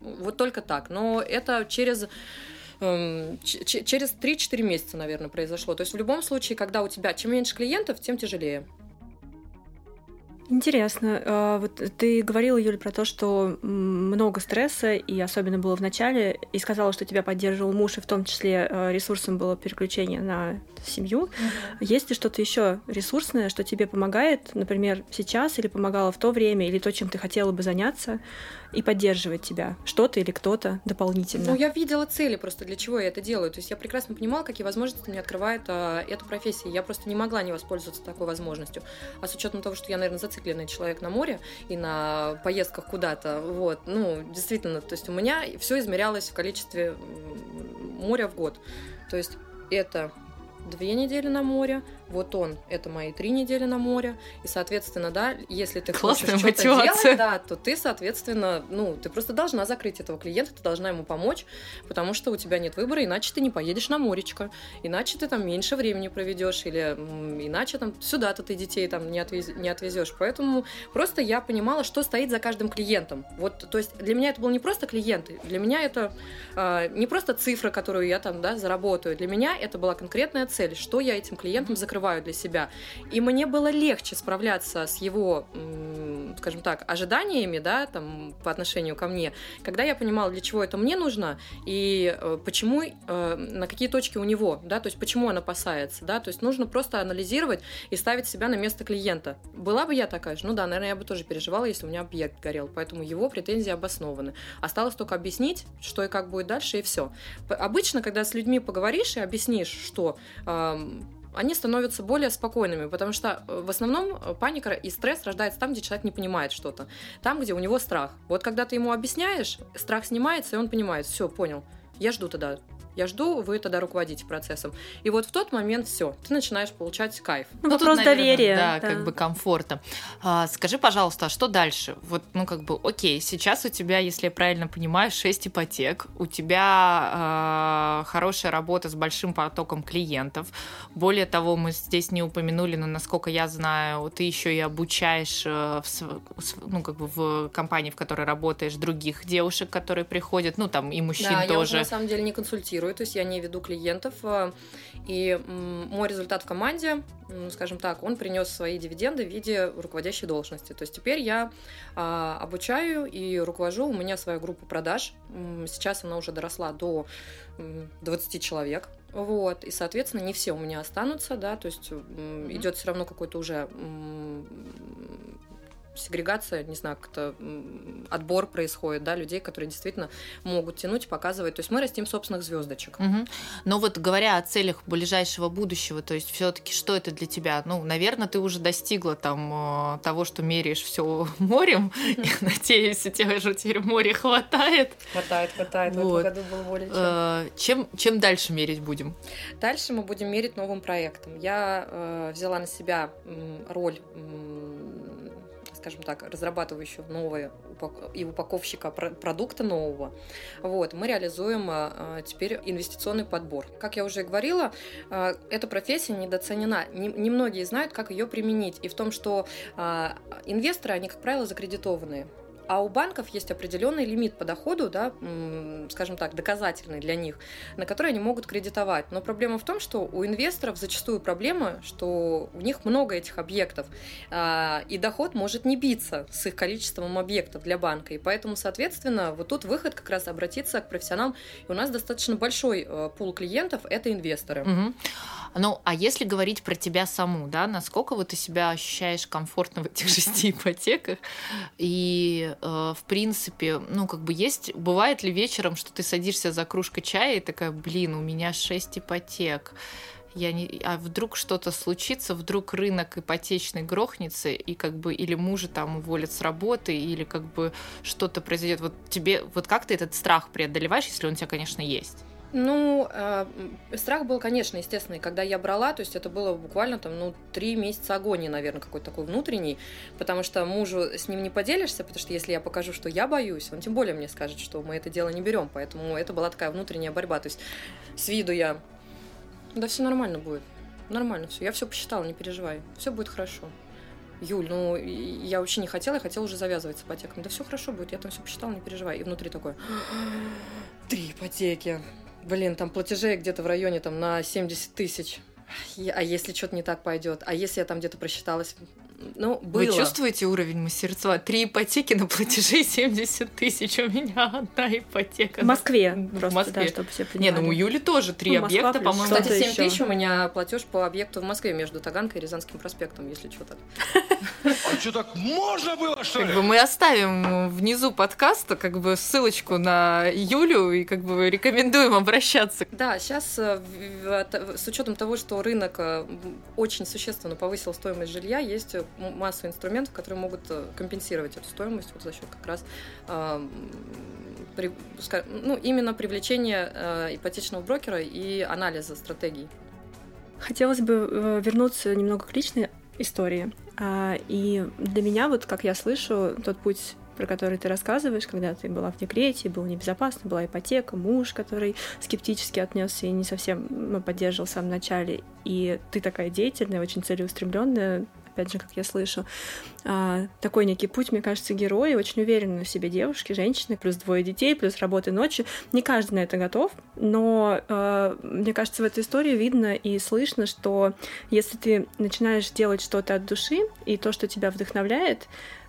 Вот только так. Но это через эм, через 3-4 месяца, наверное, произошло. То есть в любом случае, когда у тебя чем меньше клиентов, тем тяжелее. Интересно. А, Вот ты говорила, Юля, про то, что много стресса, и особенно было в начале, и сказала, что тебя поддерживал муж, и в том числе э, ресурсом было переключение на семью. Есть ли что-то еще ресурсное, что тебе помогает, например, сейчас, или помогало в то время, или то, чем ты хотела бы заняться, и поддерживать тебя? Что-то или кто-то дополнительно? Ну, я видела цели просто, для чего я это делаю. То есть я прекрасно понимала, какие возможности мне открывает а, эта профессия. Я просто не могла не воспользоваться такой возможностью. А с учетом того, что я, наверное, зацикленный человек на море и на поездках куда-то, вот, ну, действительно, то есть у меня все измерялось в количестве моря в год. То есть это две недели на море, вот он, это мои три недели на море, и, соответственно, да, если ты Классная хочешь что-то делать, да, то ты, соответственно, ну, ты просто должна закрыть этого клиента, ты должна ему помочь, потому что у тебя нет выбора, иначе ты не поедешь на моречко, иначе ты там меньше времени проведешь, или иначе там сюда-то ты детей там не, отвез, не отвезешь. Поэтому просто я понимала, что стоит за каждым клиентом. Вот, то есть для меня это был не просто клиент, для меня это а, не просто цифра, которую я там, да, заработаю. Для меня это была конкретная цель, что я этим клиентам закрываю для себя. И мне было легче справляться с его, скажем так, ожиданиями, да, там, по отношению ко мне, когда я понимала, для чего это мне нужно и э, почему, э, на какие точки у него, да, то есть почему он опасается, да, то есть нужно просто анализировать и ставить себя на место клиента. Была бы я такая же, ну да, наверное, я бы тоже переживала, если у меня объект горел, поэтому его претензии обоснованы. Осталось только объяснить, что и как будет дальше, и все. Обычно, когда с людьми поговоришь и объяснишь, что они становятся более спокойными, потому что э, в основном э, паника и стресс рождается там, где человек не понимает что-то, там, где у него страх. Вот когда ты ему объясняешь, страх снимается, и он понимает, все, понял, я жду тогда. Я жду, вы тогда руководите процессом. И вот в тот момент все, ты начинаешь получать кайф. Ну, Ну, тут, вопрос наверное, доверия. Да, как бы комфорта. А, скажи, пожалуйста, а что дальше? Вот, ну, как бы, окей, сейчас у тебя, если я правильно понимаю, 6 ипотек, у тебя а, хорошая работа с большим потоком клиентов. Более того, мы здесь не упомянули, но, насколько я знаю, ты еще и обучаешь, э, в ну, как бы в компании, в которой работаешь, других девушек, которые приходят, ну, там, и мужчин да, я уже тоже. Самом деле не консультирую, то есть я не веду клиентов. э, И мой результат в команде, скажем так, он принес свои дивиденды в виде руководящей должности. То есть теперь я а, обучаю и руковожу. У меня своя группа продаж. Сейчас она уже доросла до м, 20 человек. Вот, и, соответственно, не все у меня останутся, да, то есть м, идет все равно какой-то уже сегрегация, не знаю, как-то отбор происходит, да, людей, которые действительно могут тянуть, показывать. То есть мы растим собственных звездочек. Мгм. Но вот говоря о целях ближайшего будущего, то есть все-таки что это для тебя? Ну, наверное, ты уже достигла там э, того, что меряешь все морем. Я надеюсь, у тебя же теперь море хватает. Хватает, хватает. В этом году было более Э, Чем, чем дальше мерить будем? Дальше мы будем мерить новым проектом. Я э, взяла на себя роль, скажем так, разрабатывающего новое и упаковщика про- продукта нового. Вот, мы реализуем э, теперь инвестиционный подбор. Как я уже говорила, э, эта профессия недооценена. Не- Немногие знают, как ее применить. И в том, что инвесторы, они, как правило, закредитованные. А у банков есть определенный лимит по доходу, да, скажем так, доказательный для них, на который они могут кредитовать. Но проблема в том, что у инвесторов зачастую проблема, что у них много этих объектов, а, и доход может не биться с их количеством объектов для банка. И поэтому, соответственно, вот тут выход как раз обратиться к профессионалам. И у нас достаточно большой э, пул клиентов – это инвесторы. Мгм. Ну, а если говорить про тебя саму, да, насколько вот ты себя ощущаешь комфортно в этих шести ипотеках? И, в принципе, ну, как бы есть... Бывает ли вечером, что ты садишься за кружкой чая и такая, блин, у меня шесть ипотек. Я не... А вдруг что-то случится, вдруг рынок ипотечный грохнется, и как бы или мужа там уволят с работы, или как бы что-то произойдет. Вот тебе, вот как ты этот страх преодолеваешь, если он у тебя, конечно, есть? Ну, э, страх был, конечно, естественный. Когда я брала, то есть это было буквально там, ну, три месяца агонии, наверное, какой-то такой внутренний, потому что мужу с ним не поделишься, потому что если я покажу, что я боюсь, он тем более мне скажет, что мы это дело не берем, поэтому это была такая внутренняя борьба. То есть с виду я, да все нормально будет, нормально все, я все посчитала, не переживай, все будет хорошо. Юль, ну я вообще не хотела, я хотела уже завязывать с ипотеками. Да все хорошо будет, я там все посчитала, не переживай. И внутри такое, три ипотеки. Блин, там платежей где-то в районе там на 70 тысяч. А если что-то не так пойдет? А если я там где-то просчиталась? Ну, было. Вы чувствуете уровень мастерства? Три ипотеки на платежи 70 тысяч. У меня одна ипотека. В Москве В просто, Москве. да, чтобы все Не, понимали. ну у Юли тоже три Ну, объекта, по-моему. Кстати, 7 еще. тысяч у меня платеж по объекту в Москве между Таганкой и Рязанским проспектом, если что так. А что, так можно было, что Как ли? бы мы оставим внизу подкаста как бы ссылочку на Юлю и как бы рекомендуем обращаться. Да, сейчас с учетом того, что рынок э, очень существенно повысил стоимость жилья, есть м- масса инструментов, которые могут э, компенсировать эту стоимость вот за счет как раз ска- ну, именно привлечения э, ипотечного брокера и анализа стратегий. Хотелось бы э, вернуться немного к личной истории. А, и для меня, вот как я слышу, тот путь про который ты рассказываешь, когда ты была в декрете, было небезопасно, была ипотека, муж, который скептически отнесся и не совсем ну, поддерживал в самом начале, и ты такая деятельная, очень целеустремленная, опять же, как я слышу, а, такой некий путь, мне кажется, герои, очень уверенные в себе девушки, женщины, плюс двое детей, плюс работы ночью. Не каждый на это готов, но а, мне кажется, в этой истории видно и слышно, что если ты начинаешь делать что-то от души, и то, что тебя вдохновляет,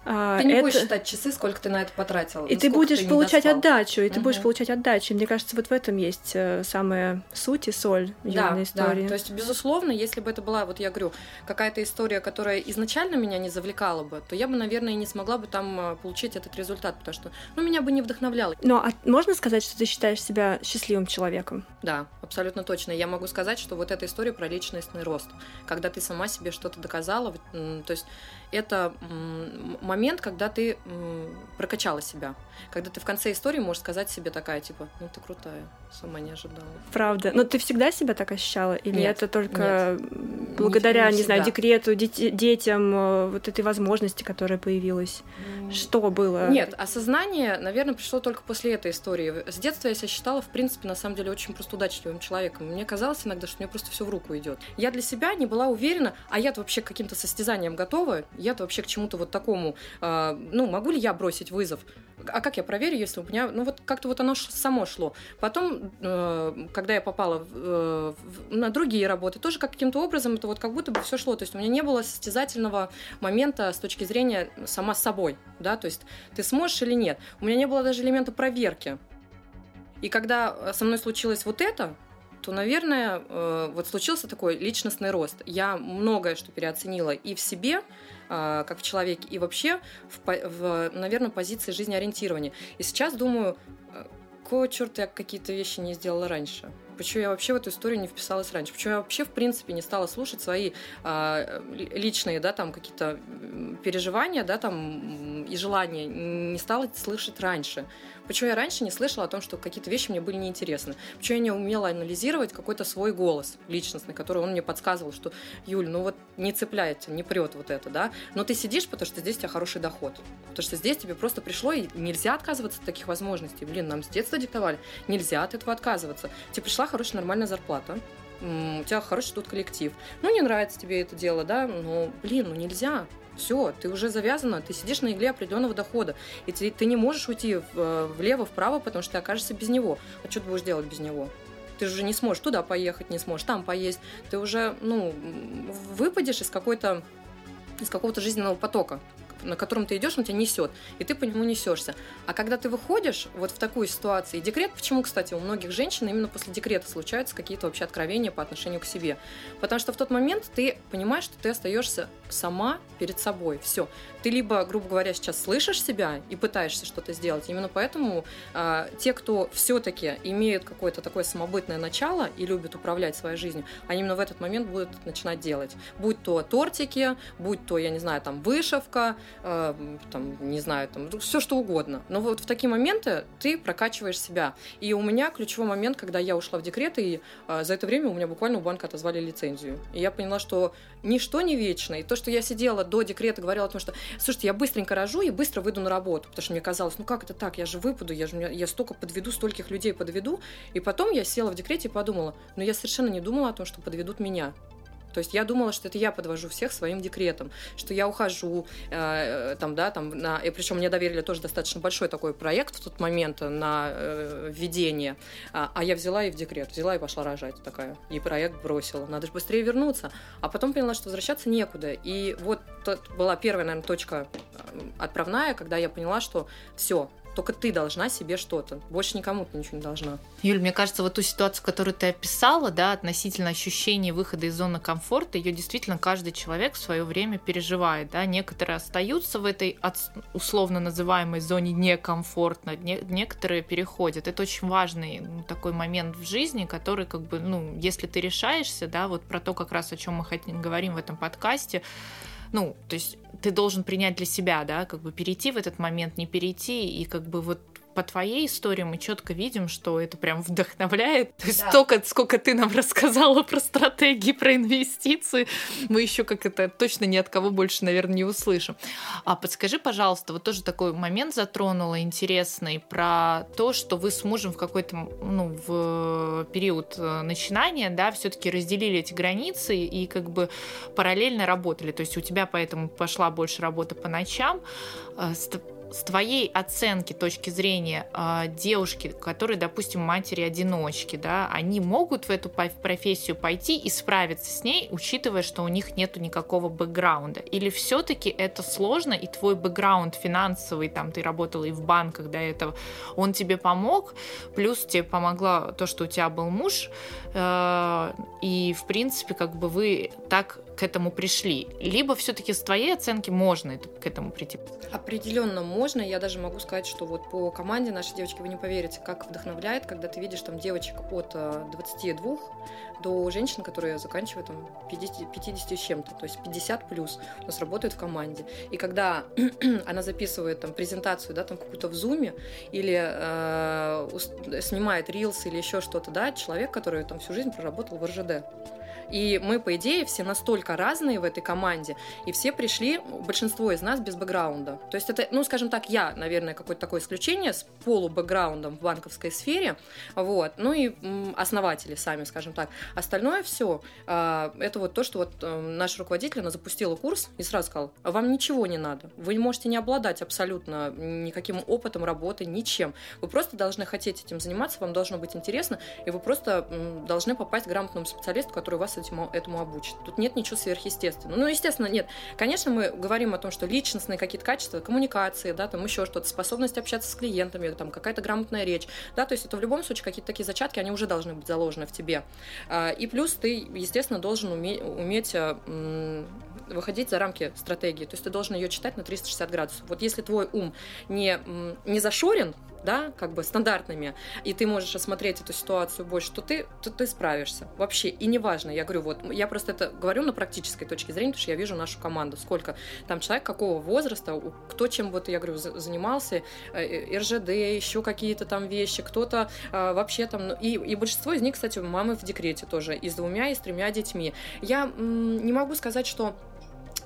ты не это... будешь считать часы, сколько ты на это потратил. И ты будешь ты получать отдачу, и угу. ты будешь получать отдачу. И мне кажется, вот в этом есть э, самая суть и соль да, истории. Да, то есть, безусловно, если бы это была, вот я говорю, какая-то история, которая изначально меня не завлекала бы, то я бы, наверное, и не смогла бы там э, получить этот результат, потому что, ну, меня бы не вдохновляло. Ну, а можно сказать, что ты считаешь себя счастливым человеком? Да, абсолютно точно. Я могу сказать, что вот эта история про личностный рост, когда ты сама себе что-то доказала, то есть это момент, когда ты прокачала себя. Когда ты в конце истории можешь сказать себе такая, типа, ну ты крутая, сама не ожидала. Правда. Но ты всегда себя так ощущала? Или нет, это только нет. благодаря, не, не, не знаю, декрету, дети, детям, э, вот этой возможности, которая появилась? Mm. Что было? Нет, осознание, наверное, пришло только после этой истории. С детства я себя считала, в принципе, на самом деле, очень просто удачливым человеком. Мне казалось иногда, что мне просто все в руку идет. Я для себя не была уверена, а я-то вообще к каким-то состязаниям готова, я-то вообще к чему-то вот такому, ну, могу ли я бросить вызов? А как я проверю, если у меня, ну вот как-то вот оно само шло. Потом, э, когда я попала э, на другие работы, тоже каким-то образом это вот как будто бы все шло. То есть у меня не было состязательного момента с точки зрения сама с собой, да, то есть ты сможешь или нет. У меня не было даже элемента проверки. И когда со мной случилось вот это, то, наверное, э, вот случился такой личностный рост. Я многое что переоценила и в себе, э, как в человеке, и вообще в, в наверное, позиции жизнеориентирования. И сейчас думаю, э, какого черта я какие-то вещи не сделала раньше? Почему я вообще в эту историю не вписалась раньше? Почему я вообще, в принципе, не стала слушать свои а, личные, да, там, какие-то переживания, да, там, и желания, не стала слышать раньше? Почему я раньше не слышала о том, что какие-то вещи мне были неинтересны? Почему я не умела анализировать какой-то свой голос личностный, который он мне подсказывал, что, Юль, ну вот не цепляется, не прет вот это, да? Но ты сидишь, потому что здесь у тебя хороший доход. Потому что здесь тебе просто пришло, и нельзя отказываться от таких возможностей. Блин, нам с детства диктовали, нельзя от этого отказываться. Тебе пришла хорошая нормальная зарплата, у тебя хороший тут коллектив. Ну, не нравится тебе это дело, да, но, блин, ну нельзя. Все, ты уже завязана, ты сидишь на игле определенного дохода, и ты, ты не можешь уйти э, влево, вправо, потому что ты окажешься без него. А что ты будешь делать без него? Ты же не сможешь туда поехать, не сможешь там поесть. Ты уже, ну, выпадешь из какой-то из какого-то жизненного потока на котором ты идешь, он тебя несет, и ты по нему несешься. А когда ты выходишь вот в такую ситуацию, и декрет, почему, кстати, у многих женщин именно после декрета случаются какие-то вообще откровения по отношению к себе? Потому что в тот момент ты понимаешь, что ты остаешься сама перед собой. Все. Ты либо, грубо говоря, сейчас слышишь себя и пытаешься что-то сделать. Именно поэтому э, те, кто все-таки имеют какое-то такое самобытное начало и любят управлять своей жизнью, они именно в этот момент будут начинать делать. Будь то тортики, будь то, я не знаю, там вышивка, э, там, не знаю, там, ну, все что угодно. Но вот в такие моменты ты прокачиваешь себя. И у меня ключевой момент, когда я ушла в декрет, и э, за это время у меня буквально у банка отозвали лицензию. И я поняла, что ничто не вечно. И то, что я сидела до декрета, говорила о том, что, слушайте, я быстренько рожу и быстро выйду на работу, потому что мне казалось, ну как это так, я же выпаду, я же я столько подведу, стольких людей подведу. И потом я села в декрете и подумала, но я совершенно не думала о том, что подведут меня. То есть я думала, что это я подвожу всех своим декретом, что я ухожу, э, там, да, там, на, и причем мне доверили тоже достаточно большой такой проект в тот момент на э, введение, а, а я взяла и в декрет, взяла и пошла рожать такая, и проект бросила, надо же быстрее вернуться, а потом поняла, что возвращаться некуда, и вот была первая, наверное, точка э, отправная, когда я поняла, что все, только ты должна себе что-то. Больше никому ты ничего не должна. Юль, мне кажется, вот ту ситуацию, которую ты описала, да, относительно ощущения выхода из зоны комфорта, ее действительно каждый человек в свое время переживает. Да? Некоторые остаются в этой условно называемой зоне некомфортно, не, некоторые переходят. Это очень важный ну, такой момент в жизни, который, как бы, ну, если ты решаешься, да, вот про то, как раз о чем мы хотим, говорим в этом подкасте, ну, то есть ты должен принять для себя, да, как бы перейти в этот момент, не перейти, и как бы вот по твоей истории мы четко видим, что это прям вдохновляет. То есть да. столько, сколько ты нам рассказала про стратегии, про инвестиции, мы еще как это точно ни от кого больше, наверное, не услышим. А подскажи, пожалуйста, вот тоже такой момент затронула интересный про то, что вы с мужем в какой-то, ну, в период э, начинания, да, все-таки разделили эти границы и как бы параллельно работали. То есть у тебя поэтому пошла больше работа по ночам, э, с твоей оценки точки зрения э, девушки, которые, допустим, матери-одиночки, да, они могут в эту профессию пойти и справиться с ней, учитывая, что у них нету никакого бэкграунда? Или все-таки это сложно, и твой бэкграунд финансовый, там, ты работала и в банках до этого, он тебе помог, плюс тебе помогла то, что у тебя был муж, э, и, в принципе, как бы вы так к этому пришли? Либо все-таки с твоей оценки можно к этому прийти? Определенно можно. Я даже могу сказать, что вот по команде нашей девочки вы не поверите, как вдохновляет, когда ты видишь там девочек от 22 э, до женщин, которые заканчивают там 50, 50 с чем-то, то есть 50 плюс у нас работают в команде. И когда она записывает там презентацию, да, там какую-то в зуме или э, снимает рилс или еще что-то, да, человек, который там всю жизнь проработал в РЖД. И мы, по идее, все настолько разные в этой команде, и все пришли, большинство из нас без бэкграунда. То есть это, ну, скажем так, я, наверное, какое-то такое исключение с полубэкграундом в банковской сфере, вот, ну и основатели сами, скажем так. Остальное все, а, это вот то, что вот э, наш руководитель, она запустила курс и сразу сказал, вам ничего не надо, вы можете не обладать абсолютно никаким опытом работы, ничем. Вы просто должны хотеть этим заниматься, вам должно быть интересно, и вы просто должны попасть к грамотному специалисту, который вас этому, этому обучит. Тут нет ничего сверхъестественного. Ну, естественно, нет. Конечно, мы говорим о том, что личностные какие-то качества, коммуникации, да, там еще что-то, способность общаться с клиентами, там какая-то грамотная речь, да, то есть это в любом случае какие-то такие зачатки, они уже должны быть заложены в тебе. А, и плюс ты, естественно, должен уметь, уметь а, выходить за рамки стратегии, то есть ты должен ее читать на 360 градусов. Вот если твой ум не, не зашорен, да, как бы стандартными, и ты можешь осмотреть эту ситуацию больше, то ты, то ты справишься. Вообще, и неважно, я говорю, вот, я просто это говорю на практической точке зрения, потому что я вижу нашу команду, сколько там человек, какого возраста, кто чем, вот, я говорю, занимался, э, э, РЖД, еще какие-то там вещи, кто-то а, вообще там, ну, и, и большинство из них, кстати, мамы в декрете тоже, и с двумя, и с тремя детьми. Я м- не могу сказать, что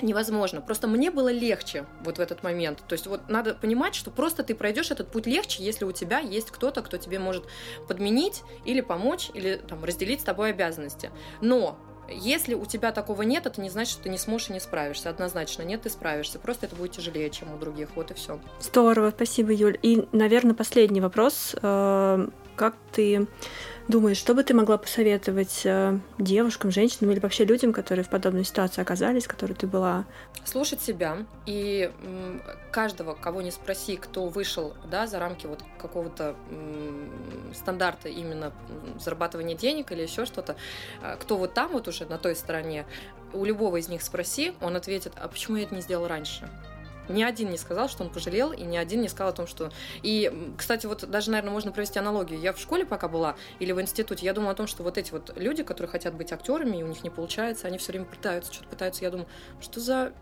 невозможно. Просто мне было легче вот в этот момент. То есть вот надо понимать, что просто ты пройдешь этот путь легче, если у тебя есть кто-то, кто тебе может подменить или помочь, или там, разделить с тобой обязанности. Но если у тебя такого нет, это не значит, что ты не сможешь и не справишься. Однозначно, нет, ты справишься. Просто это будет тяжелее, чем у других. Вот и все. Здорово, спасибо, Юль. И, наверное, последний вопрос. Как ты думаешь, что бы ты могла посоветовать э, девушкам, женщинам или вообще людям, которые в подобной ситуации оказались, которые ты была? Слушать себя и каждого, кого не спроси, кто вышел да, за рамки вот какого-то стандарта именно зарабатывания денег или еще что-то, э, кто вот там вот уже на той стороне, у любого из них спроси, он ответит, а почему я это не сделал раньше? Ни один не сказал, что он пожалел, и ни один не сказал о том, что... И, кстати, вот даже, наверное, можно провести аналогию. Я в школе пока была, или в институте, я думала о том, что вот эти вот люди, которые хотят быть актерами, и у них не получается, они все время пытаются, что-то пытаются. Я думаю, что за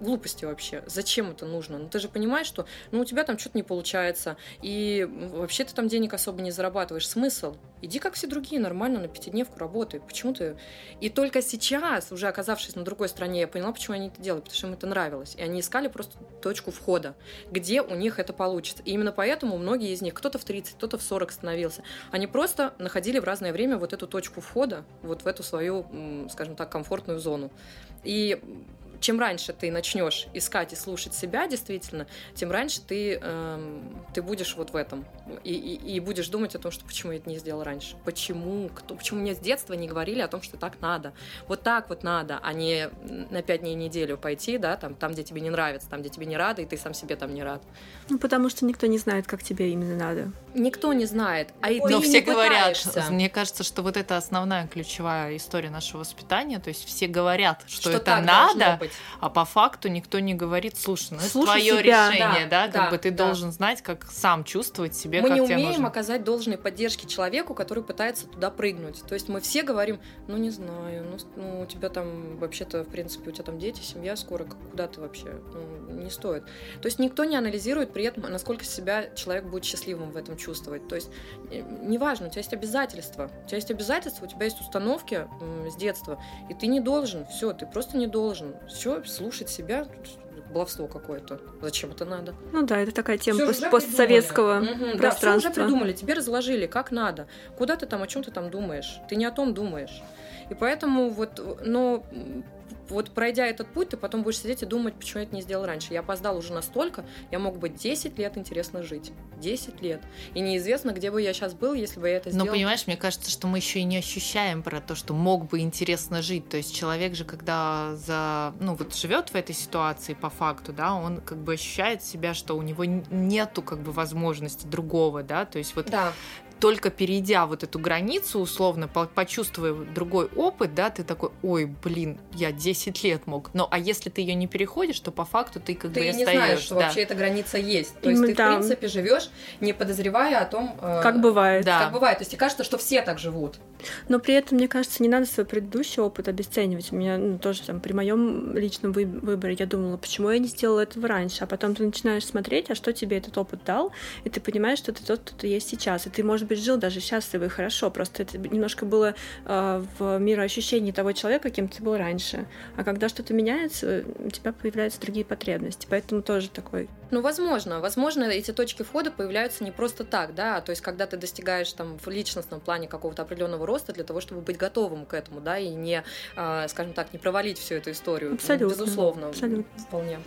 глупости вообще. Зачем это нужно? Ну, ты же понимаешь, что ну, у тебя там что-то не получается, и вообще ты там денег особо не зарабатываешь. Смысл? Иди, как все другие, нормально на пятидневку работай. Почему ты... И только сейчас, уже оказавшись на другой стороне, я поняла, почему они это делают, потому что им это нравилось. И они искали просто точку входа, где у них это получится. И именно поэтому многие из них, кто-то в 30, кто-то в 40 становился, они просто находили в разное время вот эту точку входа, вот в эту свою, скажем так, комфортную зону. И чем раньше ты начнешь искать и слушать себя действительно, тем раньше ты, э, ты будешь вот в этом. И, и, и будешь думать о том, что почему я это не сделал раньше. Почему? Кто, почему мне с детства не говорили о том, что так надо. Вот так вот надо, а не на пять дней неделю пойти, да, там, там, где тебе не нравится, там, где тебе не рады, и ты сам себе там не рад. Ну, потому что никто не знает, как тебе именно надо. Никто не знает. А и Но ты все не говорят, пытаешься. мне кажется, что вот это основная ключевая история нашего воспитания, то есть все говорят, что, Что это так надо, быть. А по факту никто не говорит, слушай, ну это Слушай твое себя. решение, да, Да, как да, бы ты да. должен знать, как сам чувствовать себе, мы как не тебе умеем нужно. оказать должной поддержки человеку, который пытается туда прыгнуть. То есть мы все говорим, ну не знаю, ну, ну, у тебя там вообще-то, в принципе, у тебя там дети, семья скоро, куда ты вообще? Ну, не стоит. То есть никто не анализирует при этом, насколько себя человек будет счастливым в этом чувствовать. То есть э, неважно, у тебя есть обязательства. У тебя есть обязательства, у тебя есть установки с детства, и ты не должен. Все, ты просто не должен. Все, слушать себя, баловство какое-то. Зачем это надо? Ну да, это такая тема пост- постсоветского придумали. Мгм, да, пространства. уже придумали, тебе разложили, как надо. Куда ты там, о чем ты там думаешь? Ты не о том думаешь. И поэтому вот, но вот пройдя этот путь, ты потом будешь сидеть и думать, почему я это не сделал раньше. Я опоздал уже настолько, я мог бы 10 лет интересно жить. 10 лет. И неизвестно, где бы я сейчас был, если бы я это Но сделал. понимаешь, мне кажется, что мы еще и не ощущаем про то, что мог бы интересно жить. То есть человек же, когда за, ну вот живет в этой ситуации по факту, да, он как бы ощущает себя, что у него нету как бы возможности другого, да. То есть вот Да, только перейдя вот эту границу, условно, по- почувствуя другой опыт, да, ты такой, ой, блин, я 10 лет мог. Но а если ты ее не переходишь, то по факту ты как ты бы не остаешь. знаешь, что да. вообще эта граница есть. То есть Именно ты, в да. принципе, живешь, не подозревая о том, э, Как бывает. Да. как бывает. То есть тебе кажется, что все так живут. Но при этом, мне кажется, не надо свой предыдущий опыт обесценивать. У меня ну, тоже там при моем личном вы- выборе я думала, почему я не сделала этого раньше. А потом ты начинаешь смотреть, а что тебе этот опыт дал, и ты понимаешь, что ты тот, кто ты есть сейчас. И ты, может быть, жил даже счастливо и хорошо. Просто это немножко было э, в мироощущении того человека, кем ты был раньше. А когда что-то меняется, у тебя появляются другие потребности. Поэтому тоже такой Ну, возможно. Возможно, эти точки входа появляются не просто так, да, то есть когда ты достигаешь там в личностном плане какого-то определенного роста для того, чтобы быть готовым к этому, да, и не, а, скажем так, не провалить всю эту историю. Абсолютно. Безусловно. Абсолютно. Вполне.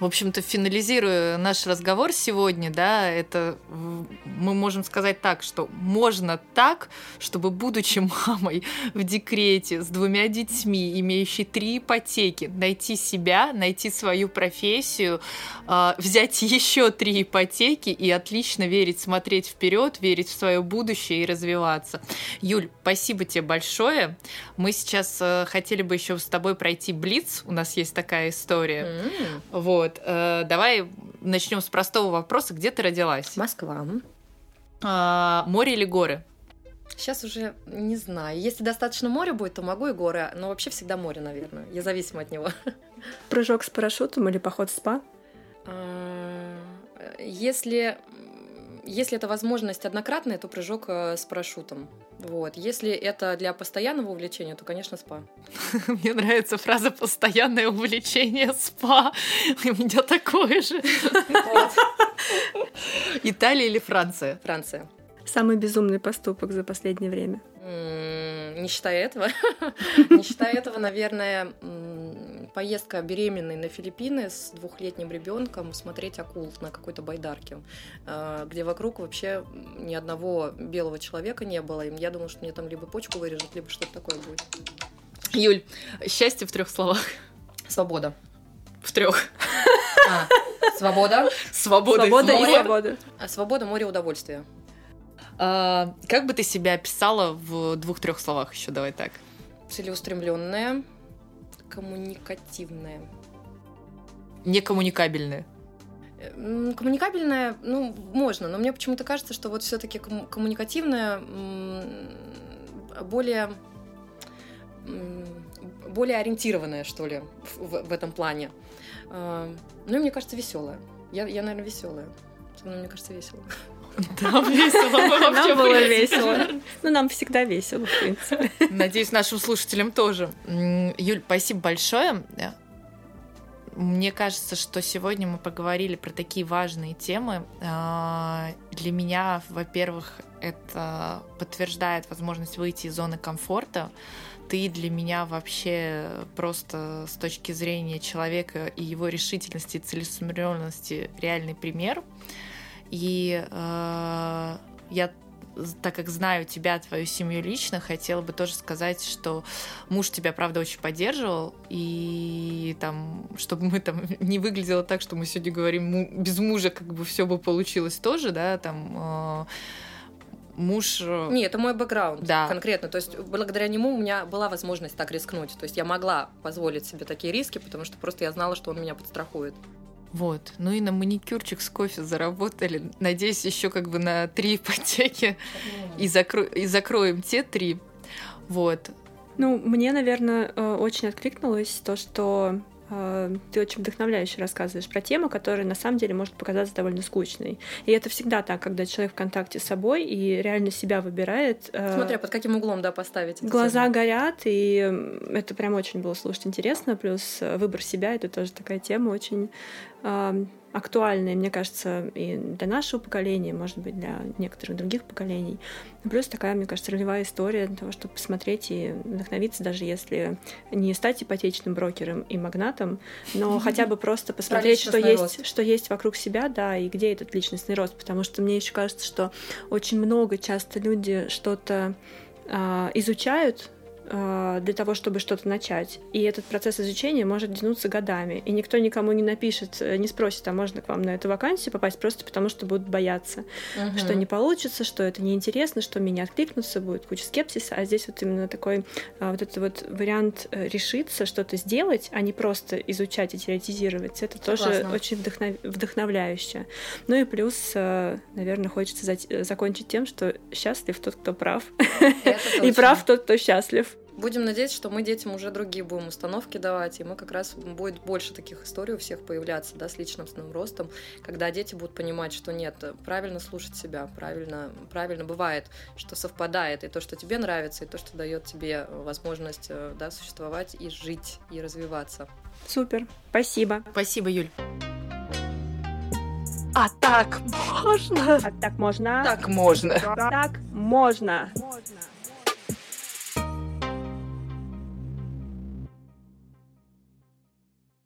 В общем-то, финализируя наш разговор сегодня, да, это мы можем сказать так, что можно так, чтобы, будучи мамой в декрете с двумя детьми, имеющей три ипотеки, найти себя, найти свою профессию, а, взять еще три ипотеки и отлично верить, смотреть вперед, верить в свое будущее и развиваться. Юль, спасибо тебе большое. Мы сейчас э, хотели бы еще с тобой пройти блиц. У нас есть такая история. М, Вот, э, давай начнем с простого вопроса. Где ты родилась? Москва. А, море или горы? Сейчас уже не знаю. Если достаточно моря будет, то могу и горы, но вообще всегда море, наверное. Я зависима от него. прыжок с парашютом или поход в спа. А, Если, если это возможность однократная, то прыжок э, с парашютом. Вот. Если это для постоянного увлечения, то, конечно, спа. Мне нравится фраза «постоянное увлечение спа». У меня такое же. Италия или Франция? Франция. Самый безумный поступок за последнее время. Не считая этого, не считая этого, наверное, поездка беременной на Филиппины с двухлетним ребенком смотреть акул на какой-то байдарке, э, где вокруг вообще ни одного белого человека не было. И я думала, что мне там либо почку вырежут, либо что-то такое будет. Юль, счастье в трех словах. Свобода. В трех. А, свобода. Свобода, Свобода и море. свобода. А свобода, море, удовольствие. А, Как бы ты себя описала в двух-трех словах еще? Давай так. Целеустремленная, коммуникативная. Некоммуникабельные. М, Коммуникабельная, ну, можно, но мне почему-то кажется, что вот все-таки коммуникативная м, более более ориентированная, что ли, в, в- этом плане. А, Ну, и мне кажется, веселая. Я, я наверное, веселая. Мне кажется, весело. Да, весело. Нам было весело. Ну, нам всегда весело, в принципе. Надеюсь, нашим слушателям тоже. Юль, спасибо большое. Мне кажется, что сегодня мы поговорили про такие важные темы. А, Для меня, во-первых, это подтверждает возможность выйти из зоны комфорта. Ты для меня вообще просто с точки зрения человека и его решительности и целеустремленности реальный пример. И э, я так как знаю тебя, твою семью лично, хотела бы тоже сказать, что муж тебя, правда, очень поддерживал, и там, чтобы мы там не выглядело так, что мы сегодня говорим, «Му- без мужа как бы все бы получилось тоже, да, там э, муж... э, Не, это мой бэкграунд Да. конкретно. То есть благодаря нему у меня была возможность так рискнуть. То есть я могла позволить себе такие риски, потому что просто я знала, что он меня подстрахует. Вот. Ну и на маникюрчик с кофе заработали. Надеюсь, еще как бы на три ипотеки. И, закро- и закроем те три. Вот. Ну, мне, наверное, э, очень откликнулось то, что ты очень вдохновляюще рассказываешь про тему, которая на самом деле может показаться довольно скучной. И это всегда так, когда человек в контакте с собой и реально себя выбирает. э, Смотря под каким углом, да, поставить. Глаза тему. горят, и это прям очень было слушать интересно. Плюс э, выбор себя это тоже такая тема очень актуальная, мне кажется, и для нашего поколения, может быть, для некоторых других поколений. Плюс такая, мне кажется, ролевая история для того, чтобы посмотреть и вдохновиться, даже если не стать ипотечным брокером и магнатом, но хотя бы просто посмотреть, что есть, рост. что есть вокруг себя, да, и где этот личностный рост. Потому что мне еще кажется, что очень много часто люди что-то а, изучают для того, чтобы что-то начать. И этот процесс изучения может тянуться годами. И никто никому не напишет, э, не спросит, а можно к вам на эту вакансию попасть, просто потому что будут бояться, Мгм. что не получится, что это неинтересно, что меня откликнутся, будет куча скепсиса. А здесь вот именно такой а, вот этот вот вариант э, решиться, что-то сделать, а не просто изучать и теоретизировать. Это тоже Согласна. очень вдохнов- вдохновляюще. Ну и плюс, э, наверное, хочется э, закончить тем, что счастлив тот, кто прав, и прав тот, кто счастлив. Будем надеяться, что мы детям уже другие будем установки давать, и мы как раз будет больше таких историй у всех появляться, да, с личностным ростом, когда дети будут понимать, что нет, правильно слушать себя, правильно, правильно бывает, что совпадает и то, что тебе нравится, и то, что дает тебе возможность, э, да, существовать и жить и развиваться. Супер, спасибо. Спасибо, Юль. А так можно? А так можно? Так можно. Так можно.